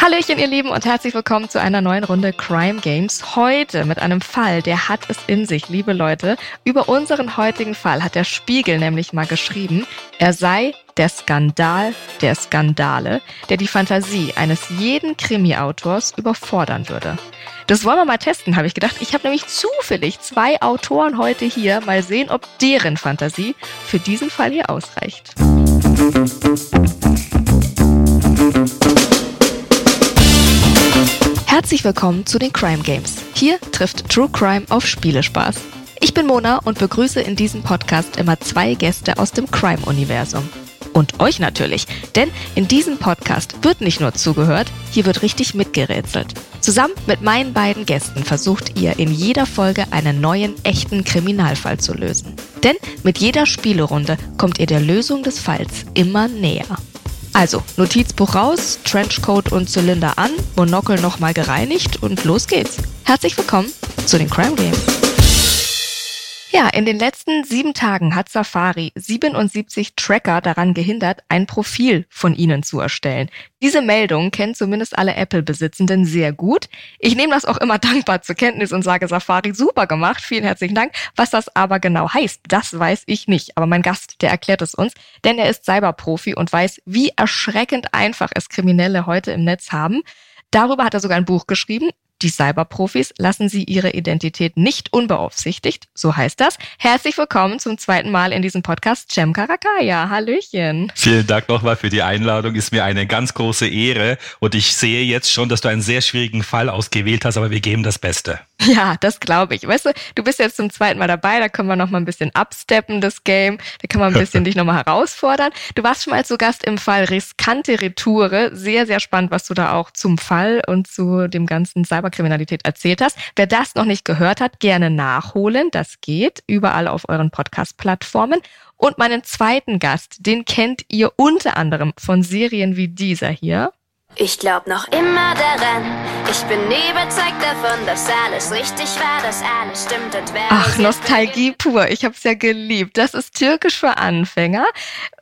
Hallöchen, ihr Lieben, und herzlich willkommen zu einer neuen Runde Crime Games. Heute mit einem Fall, der hat es in sich, liebe Leute. Über unseren heutigen Fall hat der Spiegel nämlich mal geschrieben, er sei der Skandal der Skandale, der die Fantasie eines jeden Krimi-Autors überfordern würde. Das wollen wir mal testen, habe ich gedacht. Ich habe nämlich zufällig zwei Autoren heute hier. Mal sehen, ob deren Fantasie für diesen Fall hier ausreicht. Herzlich willkommen zu den Crime Games. Hier trifft True Crime auf Spielespaß. Ich bin Mona und begrüße in diesem Podcast immer zwei Gäste aus dem Crime-Universum. Und euch natürlich, denn in diesem Podcast wird nicht nur zugehört, hier wird richtig mitgerätselt. Zusammen mit meinen beiden Gästen versucht ihr in jeder Folge einen neuen, echten Kriminalfall zu lösen. Denn mit jeder Spielerunde kommt ihr der Lösung des Falls immer näher. Also, Notizbuch raus, Trenchcoat und Zylinder an, Monokel nochmal gereinigt und los geht's. Herzlich willkommen zu den Crime Games. Ja, in den letzten sieben Tagen hat Safari 77 Tracker daran gehindert, ein Profil von ihnen zu erstellen. Diese Meldung kennen zumindest alle Apple-Besitzenden sehr gut. Ich nehme das auch immer dankbar zur Kenntnis und sage Safari super gemacht, vielen herzlichen Dank. Was das aber genau heißt, das weiß ich nicht. Aber mein Gast, der erklärt es uns, denn er ist Cyberprofi und weiß, wie erschreckend einfach es Kriminelle heute im Netz haben. Darüber hat er sogar ein Buch geschrieben. Die Cyberprofis lassen sie ihre Identität nicht unbeaufsichtigt, so heißt das. Herzlich willkommen zum zweiten Mal in diesem Podcast, Cem Karakaya. Hallöchen. Vielen Dank nochmal für die Einladung. Ist mir eine ganz große Ehre. Und ich sehe jetzt schon, dass du einen sehr schwierigen Fall ausgewählt hast, aber wir geben das Beste. Ja, das glaube ich. Weißt du, du bist jetzt zum zweiten Mal dabei, da können wir noch mal ein bisschen absteppen, das Game. Da kann man ein bisschen dich noch mal herausfordern. Du warst schon mal zu Gast im Fall Riskante Retoure. Sehr, sehr spannend, was du da auch zum Fall und zu dem ganzen Cyber Cyberkriminalität erzählt hast. Wer das noch nicht gehört hat, gerne nachholen. Das geht überall auf euren Podcast-Plattformen. Und meinen zweiten Gast, den kennt ihr unter anderem von Serien wie dieser hier. Ich glaub noch immer daran. Ich bin überzeugt davon, dass alles richtig war, dass alles stimmt und wer. Ach, Nostalgie pur. Ich hab's ja geliebt. Das ist Türkisch für Anfänger.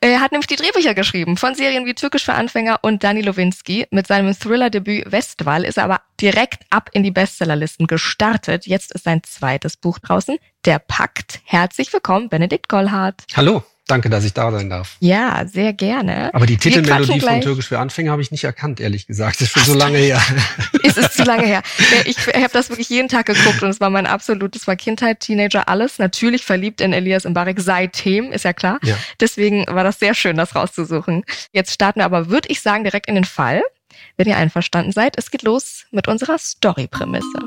Er hat nämlich die Drehbücher geschrieben von Serien wie Türkisch für Anfänger und Dani Lowinski. Mit seinem Thriller-Debüt Westwall ist er aber direkt ab in die Bestsellerlisten gestartet. Jetzt ist sein zweites Buch draußen, Der Pakt. Herzlich willkommen, Benedikt Gollhardt. Hallo. Danke, dass ich da sein darf. Ja, sehr gerne. Aber die Titelmelodie von Türkisch für Anfänger habe ich nicht erkannt, ehrlich gesagt. Das ist schon so lange her. es ist zu lange her. Ich, habe das wirklich jeden Tag geguckt und es war mein absolutes, war Kindheit, Teenager, alles. Natürlich verliebt in Elias Mbarek seitdem, ist ja klar. Ja. Deswegen war das sehr schön, das rauszusuchen. Jetzt starten wir aber, würde ich sagen, direkt in den Fall. Wenn ihr einverstanden seid, es geht los mit unserer Story-Prämisse.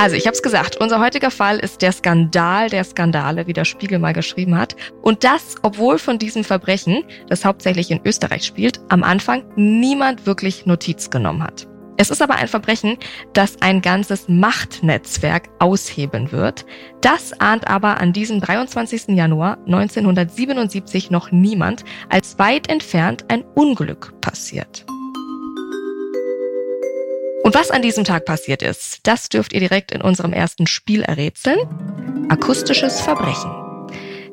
Also, ich habe es gesagt, unser heutiger Fall ist der Skandal der Skandale, wie der Spiegel mal geschrieben hat. Und das, obwohl von diesem Verbrechen, das hauptsächlich in Österreich spielt, am Anfang niemand wirklich Notiz genommen hat. Es ist aber ein Verbrechen, das ein ganzes Machtnetzwerk ausheben wird. Das ahnt aber an diesem 23. Januar 1977 noch niemand, als weit entfernt ein Unglück passiert. Und was an diesem Tag passiert ist, das dürft ihr direkt in unserem ersten Spiel errätseln. Akustisches Verbrechen.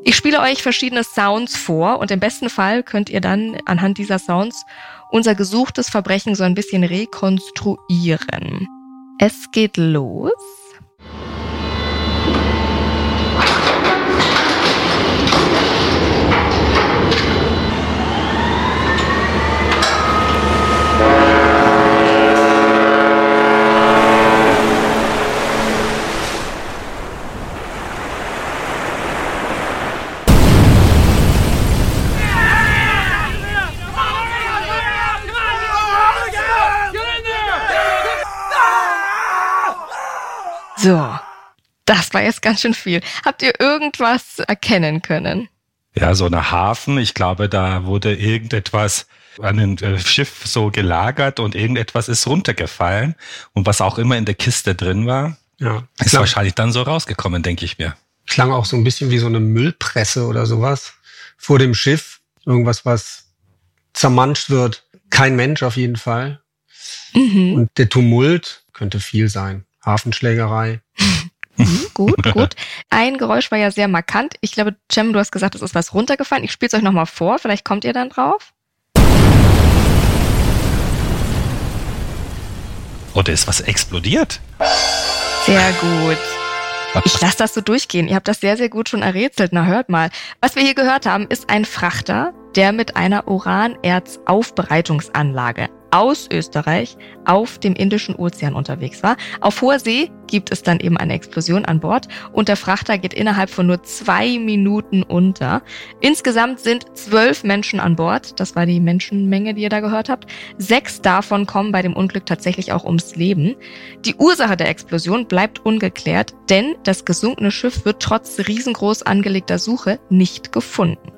Ich spiele euch verschiedene Sounds vor und im besten Fall könnt ihr dann anhand dieser Sounds unser gesuchtes Verbrechen so ein bisschen rekonstruieren. Es geht los. So, das war jetzt ganz schön viel. Habt ihr irgendwas erkennen können? Ja, so eine Hafen. Ich glaube, da wurde irgendetwas an einem äh, Schiff so gelagert und irgendetwas ist runtergefallen. Und was auch immer in der Kiste drin war, ja, ist klang, wahrscheinlich dann so rausgekommen, denke ich mir. Klang auch so ein bisschen wie so eine Müllpresse oder sowas vor dem Schiff. Irgendwas, was zermanscht wird. Kein Mensch auf jeden Fall. Mhm. Und der Tumult könnte viel sein. Hafenschlägerei. Mhm, gut, gut. Ein Geräusch war ja sehr markant. Ich glaube, Cem, du hast gesagt, es ist was runtergefallen. Ich spiele es euch nochmal vor. Vielleicht kommt ihr dann drauf. Oder ist was explodiert? Sehr gut. Ich lasse das so durchgehen. Ihr habt das sehr, sehr gut schon errätselt. Na, hört mal. Was wir hier gehört haben, ist ein Frachter, der mit einer Uranerzaufbereitungsanlage aus Österreich auf dem Indischen Ozean unterwegs war. Auf hoher See gibt es dann eben eine Explosion an Bord und der Frachter geht innerhalb von nur zwei Minuten unter. Insgesamt sind zwölf Menschen an Bord. Das war die Menschenmenge, die ihr da gehört habt. Sechs davon kommen bei dem Unglück tatsächlich auch ums Leben. Die Ursache der Explosion bleibt ungeklärt, denn das gesunkene Schiff wird trotz riesengroß angelegter Suche nicht gefunden.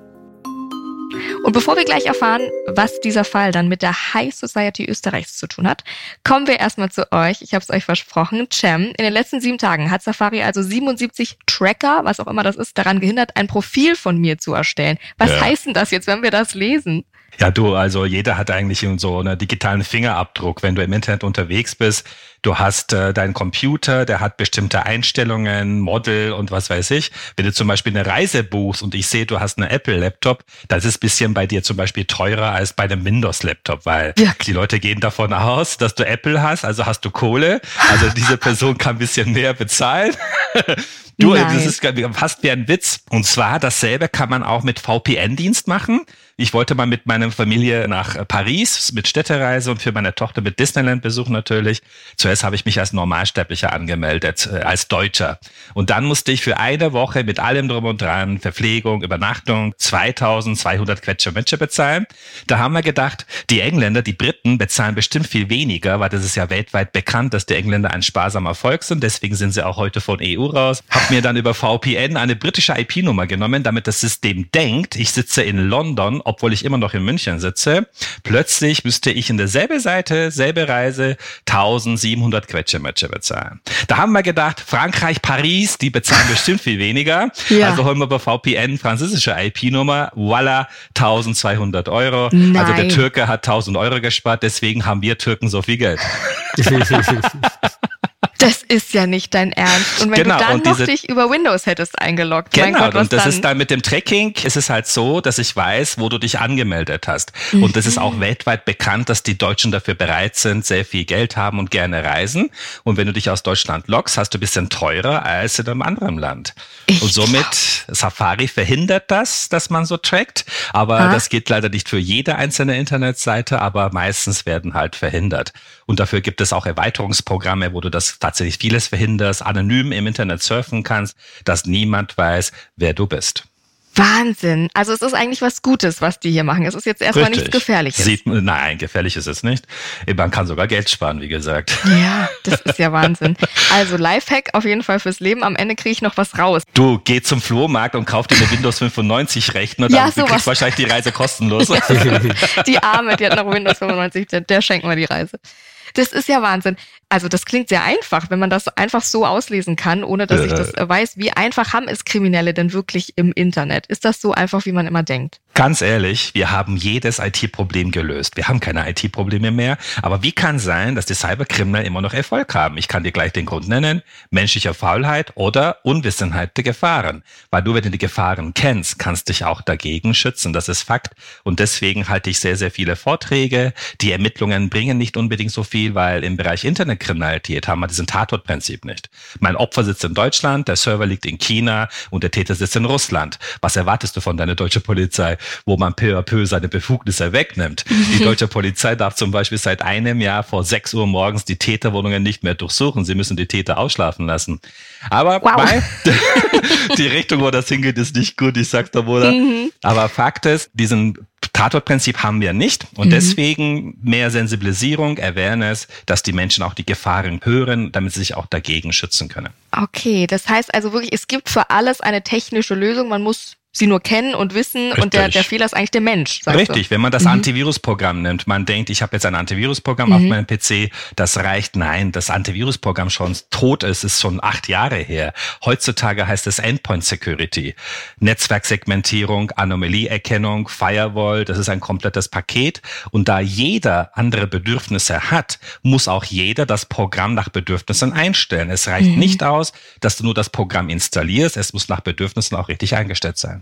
Und bevor wir gleich erfahren, was dieser Fall dann mit der High Society Österreichs zu tun hat, kommen wir erstmal zu euch. Ich habe es euch versprochen. Cem, in den letzten sieben Tagen hat Safari also 77 Tracker, was auch immer das ist, daran gehindert, ein Profil von mir zu erstellen. Was ja. heißt denn das jetzt, wenn wir das lesen? Ja, du, also jeder hat eigentlich so einen digitalen Fingerabdruck, wenn du im Internet unterwegs bist. Du hast äh, deinen Computer, der hat bestimmte Einstellungen, Model und was weiß ich. Wenn du zum Beispiel eine Reise buchst und ich sehe, du hast eine Apple-Laptop, das ist bisschen bei dir zum Beispiel teurer als bei einem Windows-Laptop, weil ja. die Leute gehen davon aus, dass du Apple hast, also hast du Kohle. Also diese Person kann ein bisschen mehr bezahlen. Du, Nein. das ist fast wie ein Witz. Und zwar dasselbe kann man auch mit VPN-Dienst machen. Ich wollte mal mit meiner Familie nach Paris mit Städtereise und für meine Tochter mit Disneyland-Besuch natürlich. Zuerst habe ich mich als Normalsterblicher angemeldet, äh, als Deutscher. Und dann musste ich für eine Woche mit allem drum und dran, Verpflegung, Übernachtung, 2200 Quetschermetsche bezahlen. Da haben wir gedacht, die Engländer, die Briten bezahlen bestimmt viel weniger, weil das ist ja weltweit bekannt, dass die Engländer ein sparsamer Volk sind. Deswegen sind sie auch heute von EU raus. Hab mir dann über VPN eine britische IP-Nummer genommen, damit das System denkt, ich sitze in London, obwohl ich immer noch in München sitze. Plötzlich müsste ich in derselbe Seite, selbe Reise 1700 Quetschemetsche bezahlen. Da haben wir gedacht, Frankreich, Paris, die bezahlen bestimmt viel weniger. Ja. Also holen wir über VPN französische IP-Nummer, voila, 1200 Euro. Nein. Also der Türke hat 1000 Euro gespart, deswegen haben wir Türken so viel Geld. Das ist ja nicht dein Ernst. Und wenn genau, du dann noch dich über Windows hättest eingeloggt. Genau, Gott, und das dann? ist dann mit dem Tracking, ist es halt so, dass ich weiß, wo du dich angemeldet hast. Mhm. Und das ist auch weltweit bekannt, dass die Deutschen dafür bereit sind, sehr viel Geld haben und gerne reisen. Und wenn du dich aus Deutschland loggst, hast du ein bisschen teurer als in einem anderen Land. Ich und somit, Safari verhindert das, dass man so trackt. Aber ah. das geht leider nicht für jede einzelne Internetseite, aber meistens werden halt verhindert. Und dafür gibt es auch Erweiterungsprogramme, wo du das tatsächlich vieles verhinderst, anonym im Internet surfen kannst, dass niemand weiß, wer du bist. Wahnsinn. Also es ist eigentlich was Gutes, was die hier machen. Es ist jetzt erstmal Richtig. nichts Gefährliches. Sieht, nein, gefährlich ist es nicht. Man kann sogar Geld sparen, wie gesagt. Ja, das ist ja Wahnsinn. Also Lifehack auf jeden Fall fürs Leben. Am Ende kriege ich noch was raus. Du, geh zum Flohmarkt und kauf dir eine Windows 95 Rechner, dann ja, sowas. kriegst wahrscheinlich die Reise kostenlos. die Arme, die hat noch Windows 95, der, der schenken wir die Reise. Das ist ja Wahnsinn. Also das klingt sehr einfach, wenn man das einfach so auslesen kann, ohne dass äh, ich das weiß. Wie einfach haben es Kriminelle denn wirklich im Internet? Ist das so einfach, wie man immer denkt? Ganz ehrlich, wir haben jedes IT-Problem gelöst. Wir haben keine IT-Probleme mehr. Aber wie kann sein, dass die Cyberkriminellen immer noch Erfolg haben? Ich kann dir gleich den Grund nennen. Menschliche Faulheit oder Unwissenheit der Gefahren. Weil du, wenn du die Gefahren kennst, kannst dich auch dagegen schützen. Das ist Fakt. Und deswegen halte ich sehr, sehr viele Vorträge. Die Ermittlungen bringen nicht unbedingt so viel, weil im Bereich Internetkriminalität haben wir diesen Tatortprinzip nicht. Mein Opfer sitzt in Deutschland, der Server liegt in China und der Täter sitzt in Russland. Was erwartest du von deiner deutschen Polizei? wo man peu à peu seine Befugnisse wegnimmt. Die deutsche Polizei darf zum Beispiel seit einem Jahr vor 6 Uhr morgens die Täterwohnungen nicht mehr durchsuchen. Sie müssen die Täter ausschlafen lassen. Aber wow. die Richtung, wo das hingeht, ist nicht gut. Ich sag's da wohl. Mhm. Aber Fakt ist, diesen Tatortprinzip haben wir nicht und mhm. deswegen mehr Sensibilisierung, Awareness, dass die Menschen auch die Gefahren hören, damit sie sich auch dagegen schützen können. Okay, das heißt also wirklich, es gibt für alles eine technische Lösung. Man muss sie nur kennen und wissen Richtig. und der, der Fehler ist eigentlich der Mensch. Richtig, du? wenn man das mhm. Antivirusprogramm nimmt, man denkt, ich habe jetzt ein Antivirusprogramm mhm. auf meinem PC, das reicht. Nein, das Antivirusprogramm schon tot ist, ist schon acht Jahre her. Heutzutage heißt es Endpoint Security. Netzwerksegmentierung, Anomalieerkennung, Firewall, das ist ein komplettes Paket. Und da jeder andere Bedürfnisse hat, muss auch jeder das Programm nach Bedürfnissen einstellen. Es reicht mhm. nicht aus, dass du nur das Programm installierst, es muss nach Bedürfnissen auch richtig eingestellt sein.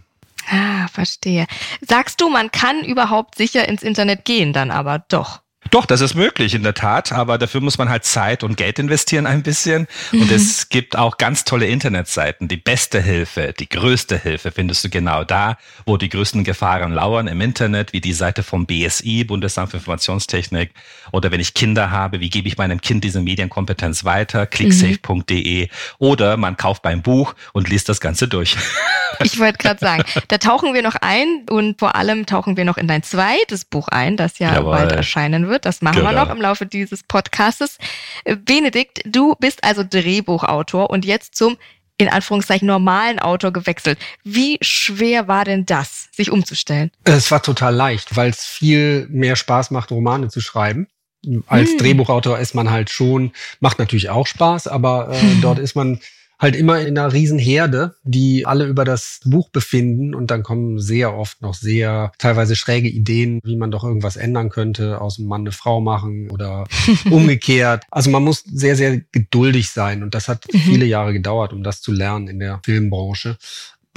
Ah, verstehe. Sagst du, man kann überhaupt sicher ins Internet gehen dann aber doch? Doch, das ist möglich, in der Tat, aber dafür muss man halt Zeit und Geld investieren ein bisschen. Mhm. Und es gibt auch ganz tolle Internetseiten. Die beste Hilfe, die größte Hilfe findest du genau da, wo die größten Gefahren lauern im Internet, wie die Seite vom BSI, Bundesamt für Informationstechnik. Oder wenn ich Kinder habe, wie gebe ich meinem Kind diese Medienkompetenz weiter? Clicksafe.de. Mhm. Oder man kauft beim Buch und liest das Ganze durch. Ich wollte gerade sagen, da tauchen wir noch ein und vor allem tauchen wir noch in dein zweites Buch ein, das ja Jawohl. bald erscheinen wird. Das machen genau. wir noch im Laufe dieses Podcastes. Äh, Benedikt, du bist also Drehbuchautor und jetzt zum in Anführungszeichen normalen Autor gewechselt. Wie schwer war denn das, sich umzustellen? Es war total leicht, weil es viel mehr Spaß macht, Romane zu schreiben. Als hm. Drehbuchautor ist man halt schon, macht natürlich auch Spaß, aber äh, dort ist man halt immer in einer riesen Herde, die alle über das Buch befinden und dann kommen sehr oft noch sehr teilweise schräge Ideen, wie man doch irgendwas ändern könnte, aus einem Mann eine Frau machen oder umgekehrt. Also man muss sehr, sehr geduldig sein und das hat mhm. viele Jahre gedauert, um das zu lernen in der Filmbranche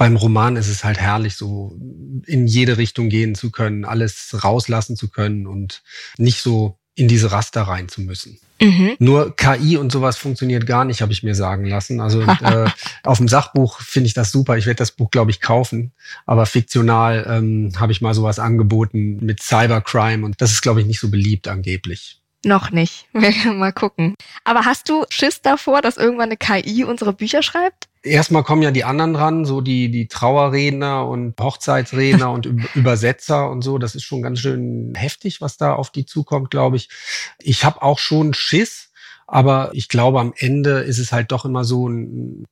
beim Roman ist es halt herrlich, so in jede Richtung gehen zu können, alles rauslassen zu können und nicht so in diese Raster rein zu müssen. Mhm. Nur KI und sowas funktioniert gar nicht, habe ich mir sagen lassen. Also äh, auf dem Sachbuch finde ich das super. Ich werde das Buch, glaube ich, kaufen. Aber fiktional ähm, habe ich mal sowas angeboten mit Cybercrime und das ist, glaube ich, nicht so beliebt angeblich. Noch nicht. mal gucken. Aber hast du Schiss davor, dass irgendwann eine KI unsere Bücher schreibt? Erstmal kommen ja die anderen ran, so die, die Trauerredner und Hochzeitsredner und Übersetzer und so. Das ist schon ganz schön heftig, was da auf die zukommt, glaube ich. Ich habe auch schon Schiss, aber ich glaube, am Ende ist es halt doch immer so,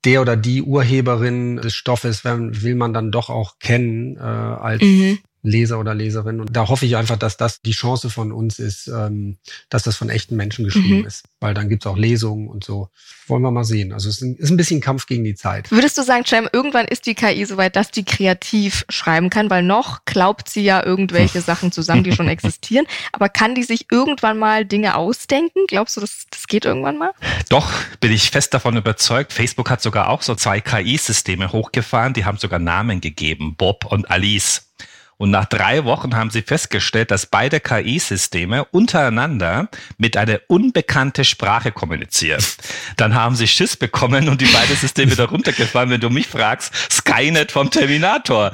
der oder die Urheberin des Stoffes will man dann doch auch kennen äh, als mhm. Leser oder Leserin. Und da hoffe ich einfach, dass das die Chance von uns ist, ähm, dass das von echten Menschen geschrieben mhm. ist. Weil dann gibt's auch Lesungen und so. Wollen wir mal sehen. Also es ist ein bisschen Kampf gegen die Zeit. Würdest du sagen, Cem, irgendwann ist die KI soweit, dass die kreativ schreiben kann? Weil noch glaubt sie ja irgendwelche Sachen zusammen, die schon existieren. Aber kann die sich irgendwann mal Dinge ausdenken? Glaubst du, das, das geht irgendwann mal? Doch, bin ich fest davon überzeugt. Facebook hat sogar auch so zwei KI-Systeme hochgefahren. Die haben sogar Namen gegeben. Bob und Alice. Und nach drei Wochen haben sie festgestellt, dass beide KI-Systeme untereinander mit einer unbekannten Sprache kommunizieren. Dann haben sie Schiss bekommen und die beiden Systeme wieder runtergefahren. Wenn du mich fragst, Skynet vom Terminator.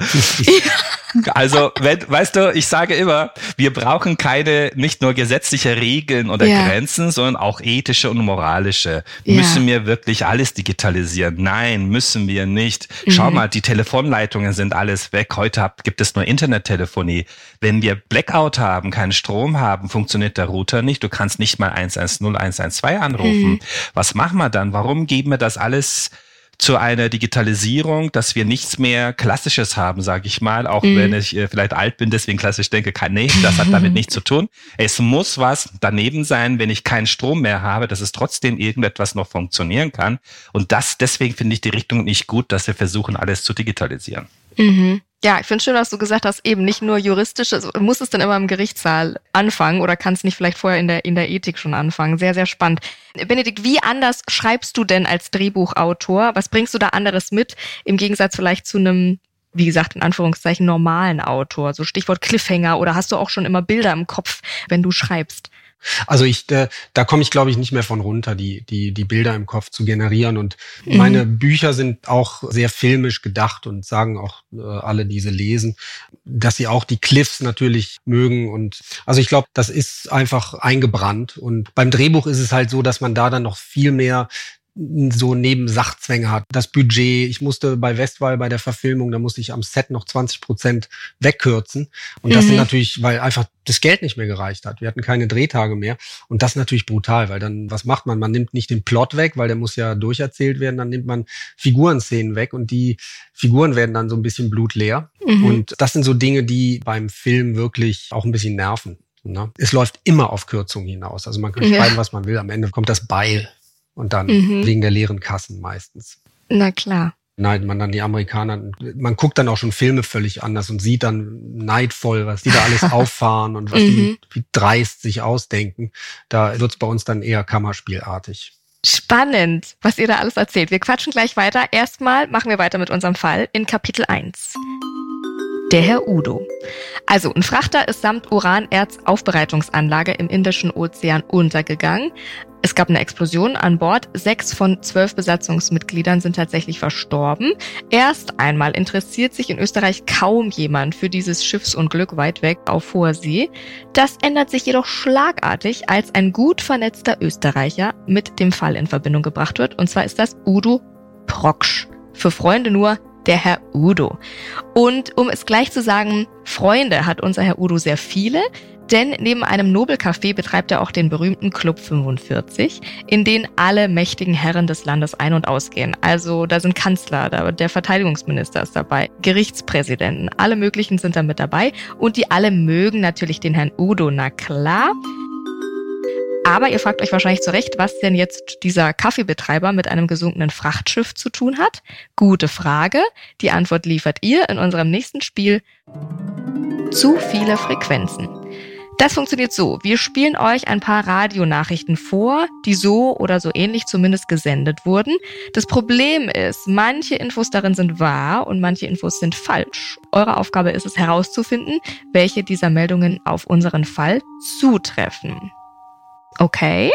Also, wenn, weißt du, ich sage immer, wir brauchen keine nicht nur gesetzliche Regeln oder ja. Grenzen, sondern auch ethische und moralische. Ja. Müssen wir wirklich alles digitalisieren? Nein, müssen wir nicht. Schau mhm. mal, die Telefonleitungen sind alles weg. Heute gibt es nur Internettelefonie. Wenn wir Blackout haben, keinen Strom haben, funktioniert der Router nicht. Du kannst nicht mal 110, 112 anrufen. Mhm. Was machen wir dann? Warum geben wir das alles zu einer Digitalisierung, dass wir nichts mehr Klassisches haben, sage ich mal, auch mhm. wenn ich äh, vielleicht alt bin, deswegen klassisch denke, kann, nee, das hat damit nichts zu tun. Es muss was daneben sein, wenn ich keinen Strom mehr habe, dass es trotzdem irgendetwas noch funktionieren kann. Und das, deswegen finde ich die Richtung nicht gut, dass wir versuchen, alles zu digitalisieren. Mhm. Ja, ich finde schön, dass du gesagt hast, eben nicht nur juristisch, also muss es dann immer im Gerichtssaal anfangen oder kannst nicht vielleicht vorher in der, in der Ethik schon anfangen. Sehr, sehr spannend. Benedikt, wie anders schreibst du denn als Drehbuchautor? Was bringst du da anderes mit im Gegensatz vielleicht zu einem, wie gesagt, in Anführungszeichen normalen Autor? So Stichwort Cliffhanger oder hast du auch schon immer Bilder im Kopf, wenn du schreibst? Also ich, äh, da komme ich, glaube ich, nicht mehr von runter, die, die, die Bilder im Kopf zu generieren. Und mhm. meine Bücher sind auch sehr filmisch gedacht und sagen auch äh, alle, die sie lesen, dass sie auch die Cliffs natürlich mögen. Und also ich glaube, das ist einfach eingebrannt. Und beim Drehbuch ist es halt so, dass man da dann noch viel mehr so neben Sachzwänge hat. Das Budget, ich musste bei Westwall bei der Verfilmung, da musste ich am Set noch 20 Prozent wegkürzen. Und das mhm. sind natürlich, weil einfach das Geld nicht mehr gereicht hat. Wir hatten keine Drehtage mehr. Und das ist natürlich brutal, weil dann, was macht man? Man nimmt nicht den Plot weg, weil der muss ja durcherzählt werden. Dann nimmt man Figurenszenen weg und die Figuren werden dann so ein bisschen blutleer. Mhm. Und das sind so Dinge, die beim Film wirklich auch ein bisschen nerven. Ne? Es läuft immer auf Kürzung hinaus. Also man kann schreiben, ja. was man will. Am Ende kommt das Beil und dann mhm. wegen der leeren Kassen meistens. Na klar. Nein, man dann die Amerikaner, man guckt dann auch schon Filme völlig anders und sieht dann neidvoll, was die da alles auffahren und was mhm. die wie dreist sich ausdenken. Da wird's bei uns dann eher Kammerspielartig. Spannend, was ihr da alles erzählt. Wir quatschen gleich weiter. Erstmal machen wir weiter mit unserem Fall in Kapitel 1. der Herr Udo. Also ein Frachter ist samt Uranerz-Aufbereitungsanlage im Indischen Ozean untergegangen. Es gab eine Explosion an Bord. Sechs von zwölf Besatzungsmitgliedern sind tatsächlich verstorben. Erst einmal interessiert sich in Österreich kaum jemand für dieses Schiffsunglück weit weg auf hoher See. Das ändert sich jedoch schlagartig, als ein gut vernetzter Österreicher mit dem Fall in Verbindung gebracht wird. Und zwar ist das Udo Proksch. Für Freunde nur der Herr Udo. Und um es gleich zu sagen, Freunde hat unser Herr Udo sehr viele. Denn neben einem Nobelcafé betreibt er auch den berühmten Club 45, in den alle mächtigen Herren des Landes ein- und ausgehen. Also da sind Kanzler, da, der Verteidigungsminister ist dabei, Gerichtspräsidenten, alle möglichen sind da mit dabei und die alle mögen natürlich den Herrn Udo, na klar. Aber ihr fragt euch wahrscheinlich zu Recht, was denn jetzt dieser Kaffeebetreiber mit einem gesunkenen Frachtschiff zu tun hat. Gute Frage. Die Antwort liefert ihr in unserem nächsten Spiel. Zu viele Frequenzen. Das funktioniert so. Wir spielen euch ein paar Radionachrichten vor, die so oder so ähnlich zumindest gesendet wurden. Das Problem ist, manche Infos darin sind wahr und manche Infos sind falsch. Eure Aufgabe ist es herauszufinden, welche dieser Meldungen auf unseren Fall zutreffen. Okay,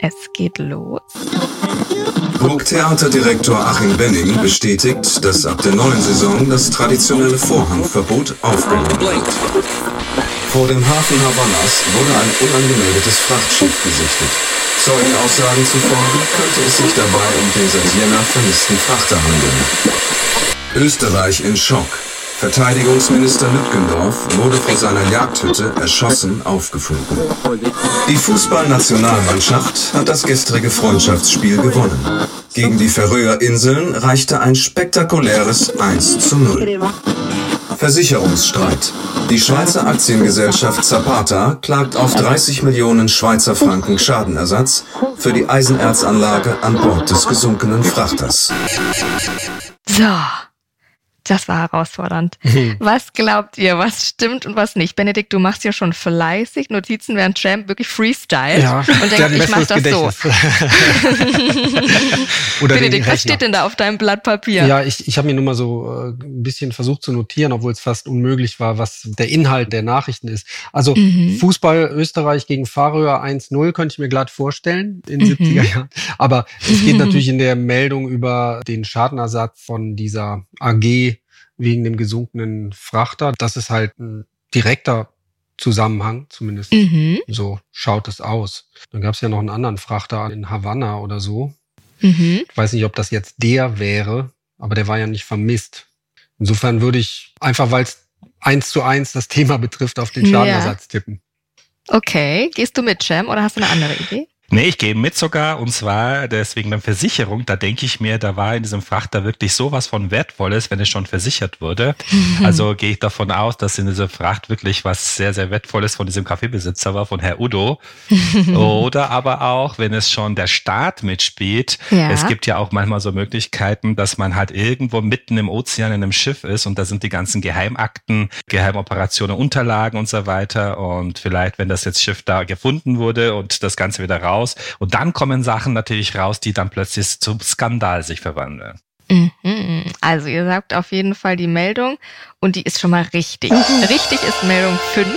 es geht los. Burgtheaterdirektor Achim Benning bestätigt, dass ab der neuen Saison das traditionelle Vorhangverbot aufgehoben wird. Vor dem Hafen Havannas wurde ein unangemeldetes Frachtschiff gesichtet. Zeugenaussagen zufolge könnte es sich dabei um den seit Jänner vermissten Frachter handeln. Österreich in Schock. Verteidigungsminister Lütgendorf wurde vor seiner Jagdhütte erschossen aufgefunden. Die Fußballnationalmannschaft hat das gestrige Freundschaftsspiel gewonnen. Gegen die Färöer Inseln reichte ein spektakuläres 1 zu 0. Versicherungsstreit. Die Schweizer Aktiengesellschaft Zapata klagt auf 30 Millionen Schweizer Franken Schadenersatz für die Eisenerzanlage an Bord des gesunkenen Frachters. So. Das war herausfordernd. Mhm. Was glaubt ihr, was stimmt und was nicht? Benedikt, du machst ja schon fleißig Notizen, während Champ wirklich Freestyle ja, und denkt, ich mach das Gedächtnis. so. Benedikt, was steht denn da auf deinem Blatt Papier? Ja, ich, ich habe mir nur mal so äh, ein bisschen versucht zu notieren, obwohl es fast unmöglich war, was der Inhalt der Nachrichten ist. Also mhm. Fußball Österreich gegen Färöer 1-0 könnte ich mir glatt vorstellen in mhm. 70er Jahren. Aber es geht natürlich in der Meldung über den Schadenersatz von dieser AG wegen dem gesunkenen Frachter. Das ist halt ein direkter Zusammenhang, zumindest mhm. so schaut es aus. Dann gab es ja noch einen anderen Frachter in Havanna oder so. Mhm. Ich weiß nicht, ob das jetzt der wäre, aber der war ja nicht vermisst. Insofern würde ich einfach, weil es eins zu eins das Thema betrifft, auf den Schadenersatz ja. tippen. Okay, gehst du mit, Cem, oder hast du eine andere Idee? Nee, ich gehe mit sogar und zwar deswegen der Versicherung. Da denke ich mir, da war in diesem Frachter wirklich sowas von Wertvolles, wenn es schon versichert wurde. Also gehe ich davon aus, dass in dieser Fracht wirklich was sehr, sehr Wertvolles von diesem Kaffeebesitzer war, von Herr Udo. Oder aber auch, wenn es schon der Staat mitspielt. Ja. Es gibt ja auch manchmal so Möglichkeiten, dass man halt irgendwo mitten im Ozean in einem Schiff ist und da sind die ganzen Geheimakten, Geheimoperationen, Unterlagen und so weiter. Und vielleicht, wenn das jetzt Schiff da gefunden wurde und das Ganze wieder raus raus. Und dann kommen Sachen natürlich raus, die dann plötzlich zum Skandal sich verwandeln. Mhm. Also ihr sagt auf jeden Fall die Meldung und die ist schon mal richtig. Richtig ist Meldung 5.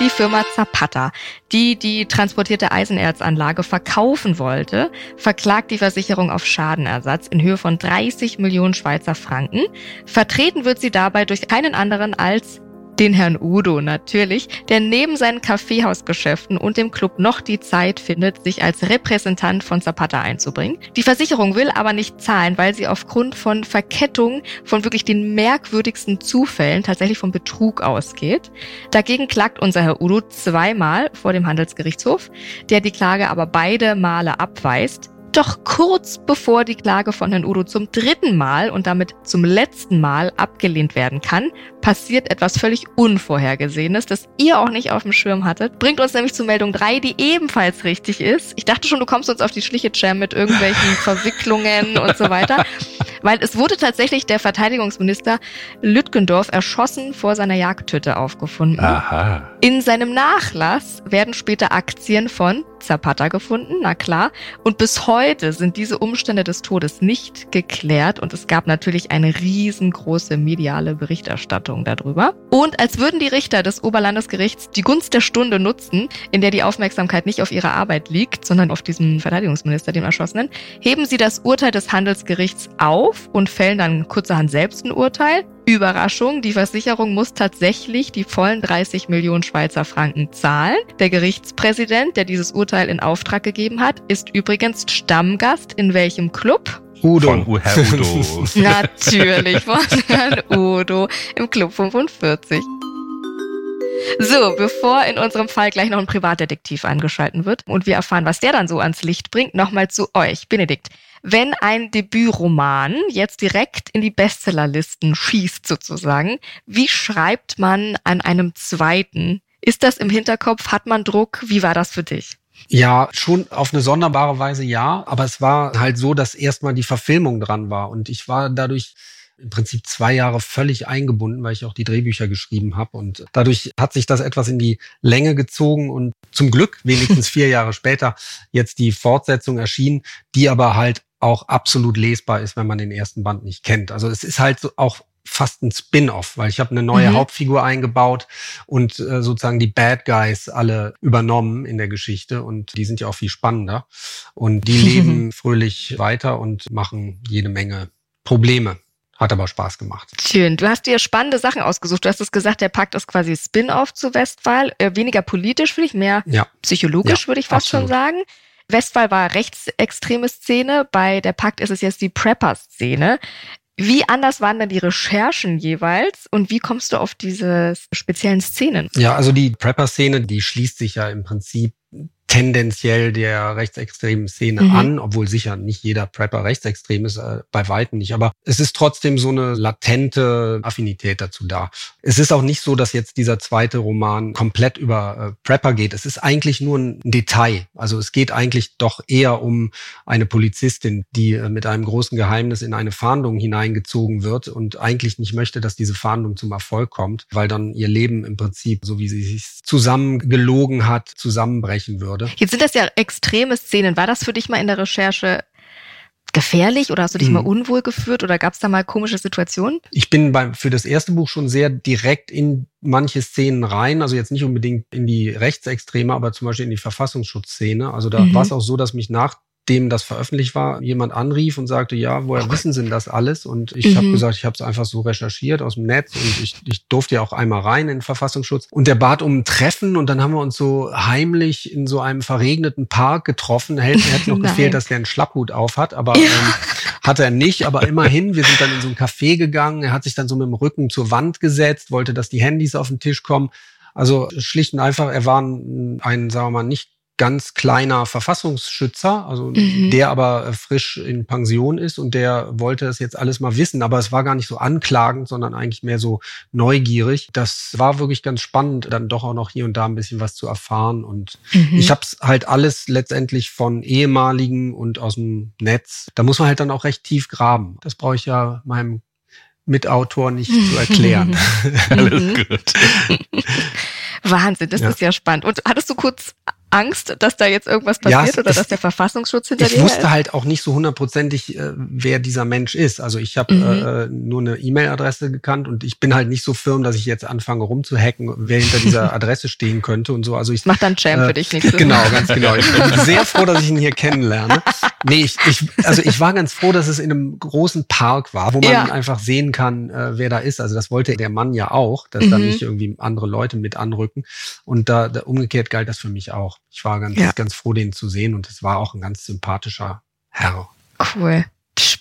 Die Firma Zapata, die die transportierte Eisenerzanlage verkaufen wollte, verklagt die Versicherung auf Schadenersatz in Höhe von 30 Millionen Schweizer Franken. Vertreten wird sie dabei durch keinen anderen als den Herrn Udo natürlich, der neben seinen Kaffeehausgeschäften und dem Club noch die Zeit findet, sich als Repräsentant von Zapata einzubringen. Die Versicherung will aber nicht zahlen, weil sie aufgrund von Verkettung von wirklich den merkwürdigsten Zufällen tatsächlich vom Betrug ausgeht. Dagegen klagt unser Herr Udo zweimal vor dem Handelsgerichtshof, der die Klage aber beide Male abweist. Doch kurz bevor die Klage von Herrn Udo zum dritten Mal und damit zum letzten Mal abgelehnt werden kann, passiert etwas völlig Unvorhergesehenes, das ihr auch nicht auf dem Schirm hattet. Bringt uns nämlich zu Meldung 3, die ebenfalls richtig ist. Ich dachte schon, du kommst uns auf die Schliche, Jam, mit irgendwelchen Verwicklungen und so weiter. Weil es wurde tatsächlich der Verteidigungsminister Lütgendorf erschossen vor seiner Jagdhütte aufgefunden. Aha. In seinem Nachlass werden später Aktien von Zapata gefunden, na klar. Und bis heute sind diese Umstände des Todes nicht geklärt und es gab natürlich eine riesengroße mediale Berichterstattung darüber. Und als würden die Richter des Oberlandesgerichts die Gunst der Stunde nutzen, in der die Aufmerksamkeit nicht auf ihrer Arbeit liegt, sondern auf diesem Verteidigungsminister, dem Erschossenen, heben sie das Urteil des Handelsgerichts auf und fällen dann kurzerhand selbst ein Urteil. Überraschung, die Versicherung muss tatsächlich die vollen 30 Millionen Schweizer Franken zahlen. Der Gerichtspräsident, der dieses Urteil in Auftrag gegeben hat, ist übrigens Stammgast in welchem Club? Udo. Von Herr Udo. Natürlich, von Herrn Udo im Club 45. So, bevor in unserem Fall gleich noch ein Privatdetektiv angeschalten wird und wir erfahren, was der dann so ans Licht bringt, nochmal zu euch. Benedikt, wenn ein Debütroman jetzt direkt in die Bestsellerlisten schießt sozusagen, wie schreibt man an einem zweiten? Ist das im Hinterkopf? Hat man Druck? Wie war das für dich? Ja, schon auf eine sonderbare Weise ja, aber es war halt so, dass erstmal die Verfilmung dran war und ich war dadurch im Prinzip zwei Jahre völlig eingebunden, weil ich auch die Drehbücher geschrieben habe. Und dadurch hat sich das etwas in die Länge gezogen und zum Glück wenigstens vier Jahre später jetzt die Fortsetzung erschienen, die aber halt auch absolut lesbar ist, wenn man den ersten Band nicht kennt. Also es ist halt so auch fast ein Spin-off, weil ich habe eine neue mhm. Hauptfigur eingebaut und äh, sozusagen die Bad Guys alle übernommen in der Geschichte und die sind ja auch viel spannender und die leben fröhlich weiter und machen jede Menge Probleme. Hat aber Spaß gemacht. Schön. Du hast dir spannende Sachen ausgesucht. Du hast es gesagt, der Pakt ist quasi Spin-off zu Westphal. Äh, weniger politisch, finde ich, mehr ja. psychologisch, ja, würde ich fast absolut. schon sagen. Westphal war rechtsextreme Szene, bei der Pakt ist es jetzt die Prepper-Szene. Wie anders waren denn die Recherchen jeweils und wie kommst du auf diese speziellen Szenen? Ja, also die Prepper-Szene, die schließt sich ja im Prinzip tendenziell der rechtsextremen Szene mhm. an, obwohl sicher nicht jeder Prepper rechtsextrem ist, äh, bei weitem nicht. Aber es ist trotzdem so eine latente Affinität dazu da. Es ist auch nicht so, dass jetzt dieser zweite Roman komplett über äh, Prepper geht. Es ist eigentlich nur ein Detail. Also es geht eigentlich doch eher um eine Polizistin, die äh, mit einem großen Geheimnis in eine Fahndung hineingezogen wird und eigentlich nicht möchte, dass diese Fahndung zum Erfolg kommt, weil dann ihr Leben im Prinzip, so wie sie sich zusammengelogen hat, zusammenbrechen würde würde. Jetzt sind das ja extreme Szenen. War das für dich mal in der Recherche gefährlich oder hast du dich hm. mal unwohl geführt oder gab es da mal komische Situationen? Ich bin beim, für das erste Buch schon sehr direkt in manche Szenen rein, also jetzt nicht unbedingt in die Rechtsextreme, aber zum Beispiel in die Verfassungsschutzszene. Also da mhm. war es auch so, dass mich nach dem das veröffentlicht war, jemand anrief und sagte, ja, woher wissen Sie denn das alles? Und ich mhm. habe gesagt, ich habe es einfach so recherchiert aus dem Netz und ich, ich durfte ja auch einmal rein in den Verfassungsschutz. Und der bat um ein Treffen und dann haben wir uns so heimlich in so einem verregneten Park getroffen. Hätte, hätte noch gefehlt, dass der einen Schlapphut auf hat, aber ja. ähm, hatte er nicht. Aber immerhin, wir sind dann in so ein Café gegangen. Er hat sich dann so mit dem Rücken zur Wand gesetzt, wollte, dass die Handys auf den Tisch kommen. Also schlicht und einfach, er war ein, ein sagen wir mal, nicht ganz kleiner Verfassungsschützer, also mhm. der aber äh, frisch in Pension ist und der wollte das jetzt alles mal wissen, aber es war gar nicht so anklagend, sondern eigentlich mehr so neugierig. Das war wirklich ganz spannend, dann doch auch noch hier und da ein bisschen was zu erfahren und mhm. ich habe es halt alles letztendlich von ehemaligen und aus dem Netz. Da muss man halt dann auch recht tief graben. Das brauche ich ja meinem Mitautor nicht zu erklären. alles mhm. gut. Wahnsinn, das ja. ist ja spannend. Und hattest du kurz Angst, dass da jetzt irgendwas passiert ja, oder dass der Verfassungsschutz hinter dir Ich wusste ist? halt auch nicht so hundertprozentig, äh, wer dieser Mensch ist. Also ich habe mhm. äh, nur eine E-Mail-Adresse gekannt und ich bin halt nicht so firm, dass ich jetzt anfange rumzuhacken, wer hinter dieser Adresse stehen könnte und so. Also ich mach dann Champ äh, für dich nichts. Genau, ganz genau. Ich bin sehr froh, dass ich ihn hier kennenlerne. Nee, ich, ich, also ich war ganz froh, dass es in einem großen Park war, wo man ja. einfach sehen kann, äh, wer da ist. Also das wollte der Mann ja auch, dass mhm. da nicht irgendwie andere Leute mit anrücken. Und da, da umgekehrt galt das für mich auch. Ich war ganz, ja. ganz froh, den zu sehen und es war auch ein ganz sympathischer Herr. Cool.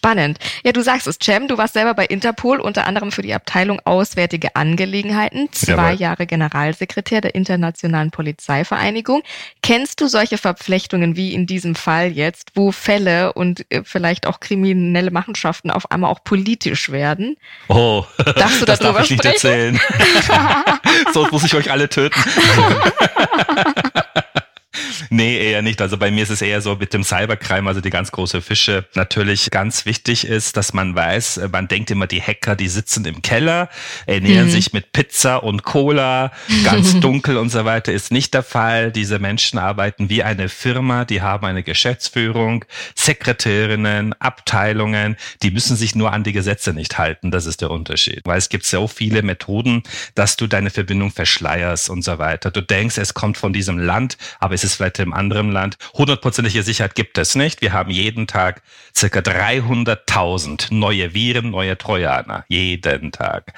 Spannend. Ja, du sagst es, Cem, du warst selber bei Interpol, unter anderem für die Abteilung Auswärtige Angelegenheiten, zwei ja, Jahre Generalsekretär der Internationalen Polizeivereinigung. Kennst du solche Verflechtungen wie in diesem Fall jetzt, wo Fälle und äh, vielleicht auch kriminelle Machenschaften auf einmal auch politisch werden? Oh, Darfst du das darf ich nicht erzählen. Sonst muss ich euch alle töten. nee, eher nicht. Also bei mir ist es eher so mit dem Cybercrime, also die ganz große Fische. Natürlich ganz wichtig ist, dass man weiß, äh, man denkt immer, die Hacker, die sitzen im Keller, ernähren mhm. sich mit Pizza und Cola, ganz dunkel und so weiter, ist nicht der Fall. Diese Menschen arbeiten wie eine Firma, die haben eine Geschäftsführung, Sekretärinnen, Abteilungen, die müssen sich nur an die Gesetze nicht halten. Das ist der Unterschied. Weil es gibt so viele Methoden, dass du deine Verbindung verschleierst und so weiter. Du denkst, es kommt von diesem Land, aber es vielleicht im anderen Land. Hundertprozentige Sicherheit gibt es nicht. Wir haben jeden Tag circa 300.000 neue Viren, neue Trojaner. Jeden Tag.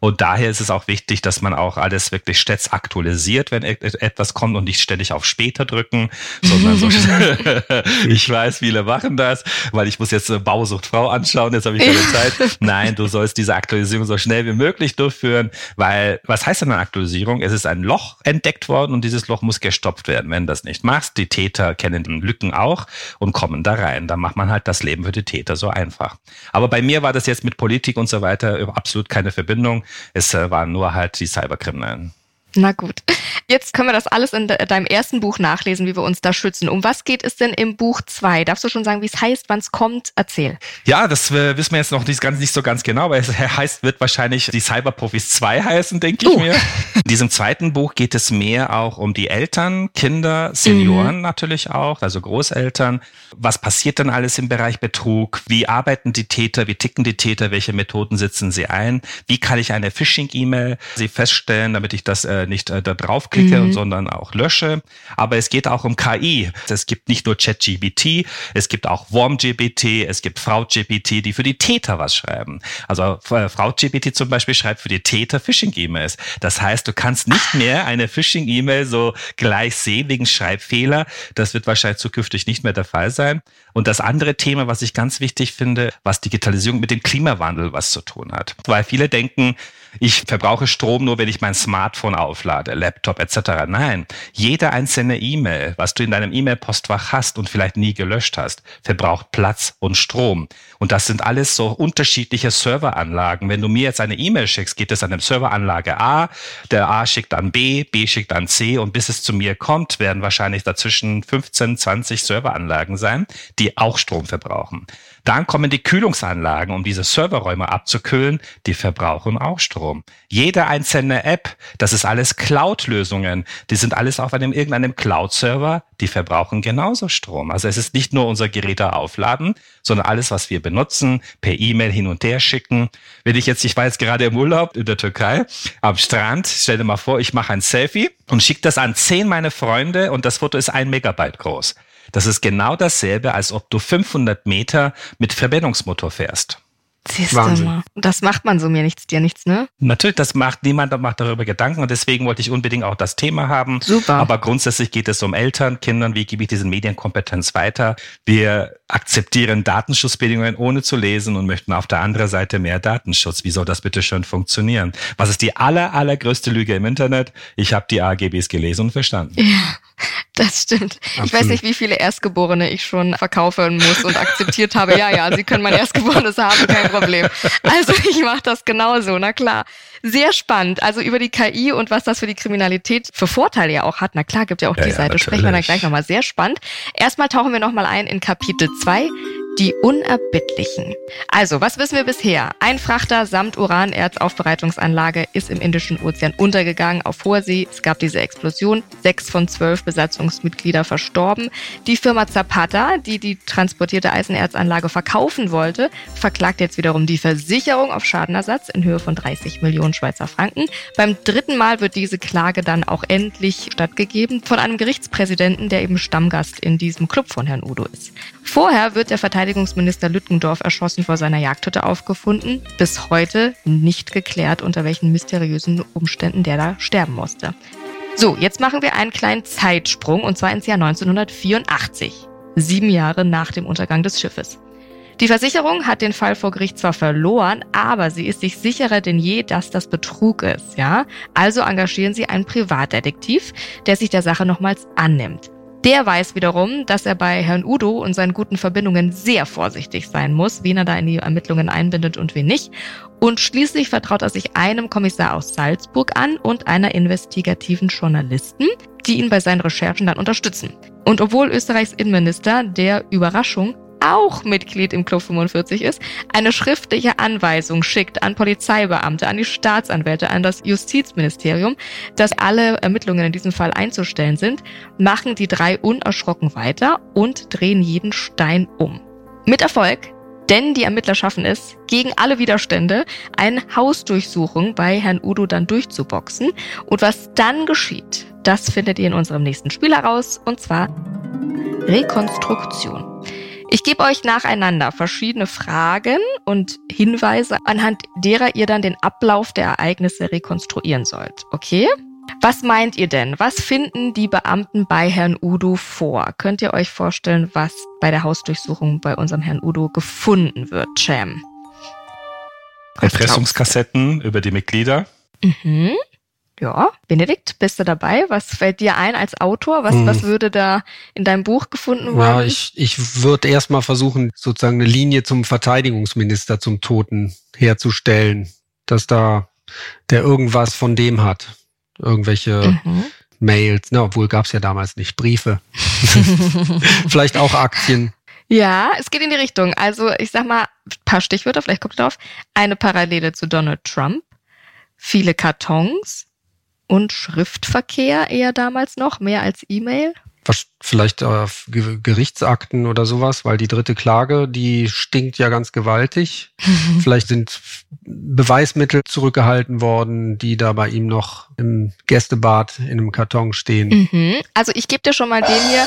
Und daher ist es auch wichtig, dass man auch alles wirklich stets aktualisiert, wenn etwas kommt und nicht ständig auf später drücken, sondern so, ich weiß, viele machen das, weil ich muss jetzt eine Bausuchtfrau anschauen, jetzt habe ich keine Zeit. Nein, du sollst diese Aktualisierung so schnell wie möglich durchführen, weil was heißt denn eine Aktualisierung? Es ist ein Loch entdeckt worden und dieses Loch muss gestopft werden. Wenn das nicht machst, die Täter kennen die Lücken auch und kommen da rein. Dann macht man halt das Leben für die Täter so einfach. Aber bei mir war das jetzt mit Politik und so weiter absolut keine Verbindung. Es äh, waren nur halt die Cyberkriminellen. Na gut. Jetzt können wir das alles in deinem ersten Buch nachlesen, wie wir uns da schützen. Um was geht es denn im Buch 2? Darfst du schon sagen, wie es heißt, wann es kommt? Erzähl. Ja, das äh, wissen wir jetzt noch nicht, ganz, nicht so ganz genau, weil es heißt, wird wahrscheinlich die Cyberprofis 2 heißen, denke ich uh. mir. In diesem zweiten Buch geht es mehr auch um die Eltern, Kinder, Senioren mhm. natürlich auch, also Großeltern. Was passiert denn alles im Bereich Betrug? Wie arbeiten die Täter? Wie ticken die Täter? Welche Methoden setzen sie ein? Wie kann ich eine Phishing-E-Mail sie feststellen, damit ich das äh, nicht äh, da draufklicke, mhm. sondern auch lösche? Aber es geht auch um KI. Es gibt nicht nur ChatGPT, es gibt auch WormGPT, es gibt FrauGPT, die für die Täter was schreiben. Also äh, FrauGPT zum Beispiel schreibt für die Täter Phishing-E-Mails. Das heißt, du kannst nicht mehr eine Phishing-E-Mail so gleich sehen wegen Schreibfehler. Das wird wahrscheinlich zukünftig nicht mehr der Fall sein. Und das andere Thema, was ich ganz wichtig finde, was Digitalisierung mit dem Klimawandel was zu tun hat. Weil viele denken, ich verbrauche Strom nur, wenn ich mein Smartphone auflade, Laptop etc. Nein, jede einzelne E-Mail, was du in deinem E-Mail-Postfach hast und vielleicht nie gelöscht hast, verbraucht Platz und Strom. Und das sind alles so unterschiedliche Serveranlagen. Wenn du mir jetzt eine E-Mail schickst, geht es an eine Serveranlage A, der A schickt an B, B schickt an C und bis es zu mir kommt, werden wahrscheinlich dazwischen 15, 20 Serveranlagen sein, die auch Strom verbrauchen. Dann kommen die Kühlungsanlagen, um diese Serverräume abzukühlen, die verbrauchen auch Strom. Jede einzelne App, das ist alles Cloud-Lösungen, die sind alles auf einem irgendeinem Cloud-Server, die verbrauchen genauso Strom. Also es ist nicht nur unser Geräte aufladen, sondern alles, was wir benutzen, per E-Mail hin und her schicken. Wenn ich jetzt, ich war jetzt gerade im Urlaub in der Türkei, am Strand, stell dir mal vor, ich mache ein Selfie und schicke das an zehn meine Freunde und das Foto ist ein Megabyte groß. Das ist genau dasselbe, als ob du 500 Meter mit Verbrennungsmotor fährst. Siehst Wahnsinn. du mal. Das macht man so mir nichts, dir nichts, ne? Natürlich, das macht niemand macht darüber Gedanken und deswegen wollte ich unbedingt auch das Thema haben. Super. Aber grundsätzlich geht es um Eltern, Kindern, wie gebe ich diese Medienkompetenz weiter? Wir akzeptieren Datenschutzbedingungen ohne zu lesen und möchten auf der anderen Seite mehr Datenschutz. Wie soll das bitte schön funktionieren? Was ist die aller, allergrößte Lüge im Internet? Ich habe die AGBs gelesen und verstanden. Ja. Das stimmt. Absolut. Ich weiß nicht, wie viele Erstgeborene ich schon verkaufen muss und akzeptiert habe. Ja, ja, Sie können mein Erstgeborenes haben, kein Problem. Also ich mache das genauso, na klar. Sehr spannend. Also über die KI und was das für die Kriminalität für Vorteile ja auch hat. Na klar, gibt ja auch ja, die ja, Seite. Natürlich. Sprechen wir dann gleich nochmal. Sehr spannend. Erstmal tauchen wir nochmal ein in Kapitel 2 die Unerbittlichen. Also, was wissen wir bisher? Ein Frachter samt Uranerzaufbereitungsanlage ist im Indischen Ozean untergegangen auf hoher See. Es gab diese Explosion. Sechs von zwölf Besatzungsmitglieder verstorben. Die Firma Zapata, die die transportierte Eisenerzanlage verkaufen wollte, verklagt jetzt wiederum die Versicherung auf Schadenersatz in Höhe von 30 Millionen Schweizer Franken. Beim dritten Mal wird diese Klage dann auch endlich stattgegeben von einem Gerichtspräsidenten, der eben Stammgast in diesem Club von Herrn Udo ist. Vorher wird der Verteidigungsminister Lüttgendorf erschossen vor seiner Jagdhütte aufgefunden. Bis heute nicht geklärt, unter welchen mysteriösen Umständen der da sterben musste. So, jetzt machen wir einen kleinen Zeitsprung und zwar ins Jahr 1984. Sieben Jahre nach dem Untergang des Schiffes. Die Versicherung hat den Fall vor Gericht zwar verloren, aber sie ist sich sicherer denn je, dass das Betrug ist, ja? Also engagieren sie einen Privatdetektiv, der sich der Sache nochmals annimmt. Der weiß wiederum, dass er bei Herrn Udo und seinen guten Verbindungen sehr vorsichtig sein muss, wen er da in die Ermittlungen einbindet und wen nicht. Und schließlich vertraut er sich einem Kommissar aus Salzburg an und einer investigativen Journalisten, die ihn bei seinen Recherchen dann unterstützen. Und obwohl Österreichs Innenminister der Überraschung auch Mitglied im Club 45 ist, eine schriftliche Anweisung schickt an Polizeibeamte, an die Staatsanwälte, an das Justizministerium, dass alle Ermittlungen in diesem Fall einzustellen sind, machen die drei unerschrocken weiter und drehen jeden Stein um. Mit Erfolg, denn die Ermittler schaffen es, gegen alle Widerstände eine Hausdurchsuchung bei Herrn Udo dann durchzuboxen. Und was dann geschieht, das findet ihr in unserem nächsten Spiel heraus, und zwar Rekonstruktion. Ich gebe euch nacheinander verschiedene Fragen und Hinweise, anhand derer ihr dann den Ablauf der Ereignisse rekonstruieren sollt. Okay? Was meint ihr denn? Was finden die Beamten bei Herrn Udo vor? Könnt ihr euch vorstellen, was bei der Hausdurchsuchung bei unserem Herrn Udo gefunden wird, Cham? Erpressungskassetten über die Mitglieder. Mhm. Ja, Benedikt, bist du dabei? Was fällt dir ein als Autor? Was, hm. was würde da in deinem Buch gefunden werden? Ja, ich, ich würde erstmal versuchen, sozusagen eine Linie zum Verteidigungsminister, zum Toten herzustellen, dass da der irgendwas von dem hat. Irgendwelche mhm. Mails, na, obwohl gab es ja damals nicht, Briefe. vielleicht auch Aktien. Ja, es geht in die Richtung. Also ich sag mal, paar Stichwörter, vielleicht kommt drauf. Eine Parallele zu Donald Trump, viele Kartons, und Schriftverkehr eher damals noch, mehr als E-Mail. Was vielleicht äh, Gerichtsakten oder sowas, weil die dritte Klage, die stinkt ja ganz gewaltig. vielleicht sind Beweismittel zurückgehalten worden, die da bei ihm noch im Gästebad in einem Karton stehen. Mhm. Also ich gebe dir schon mal den hier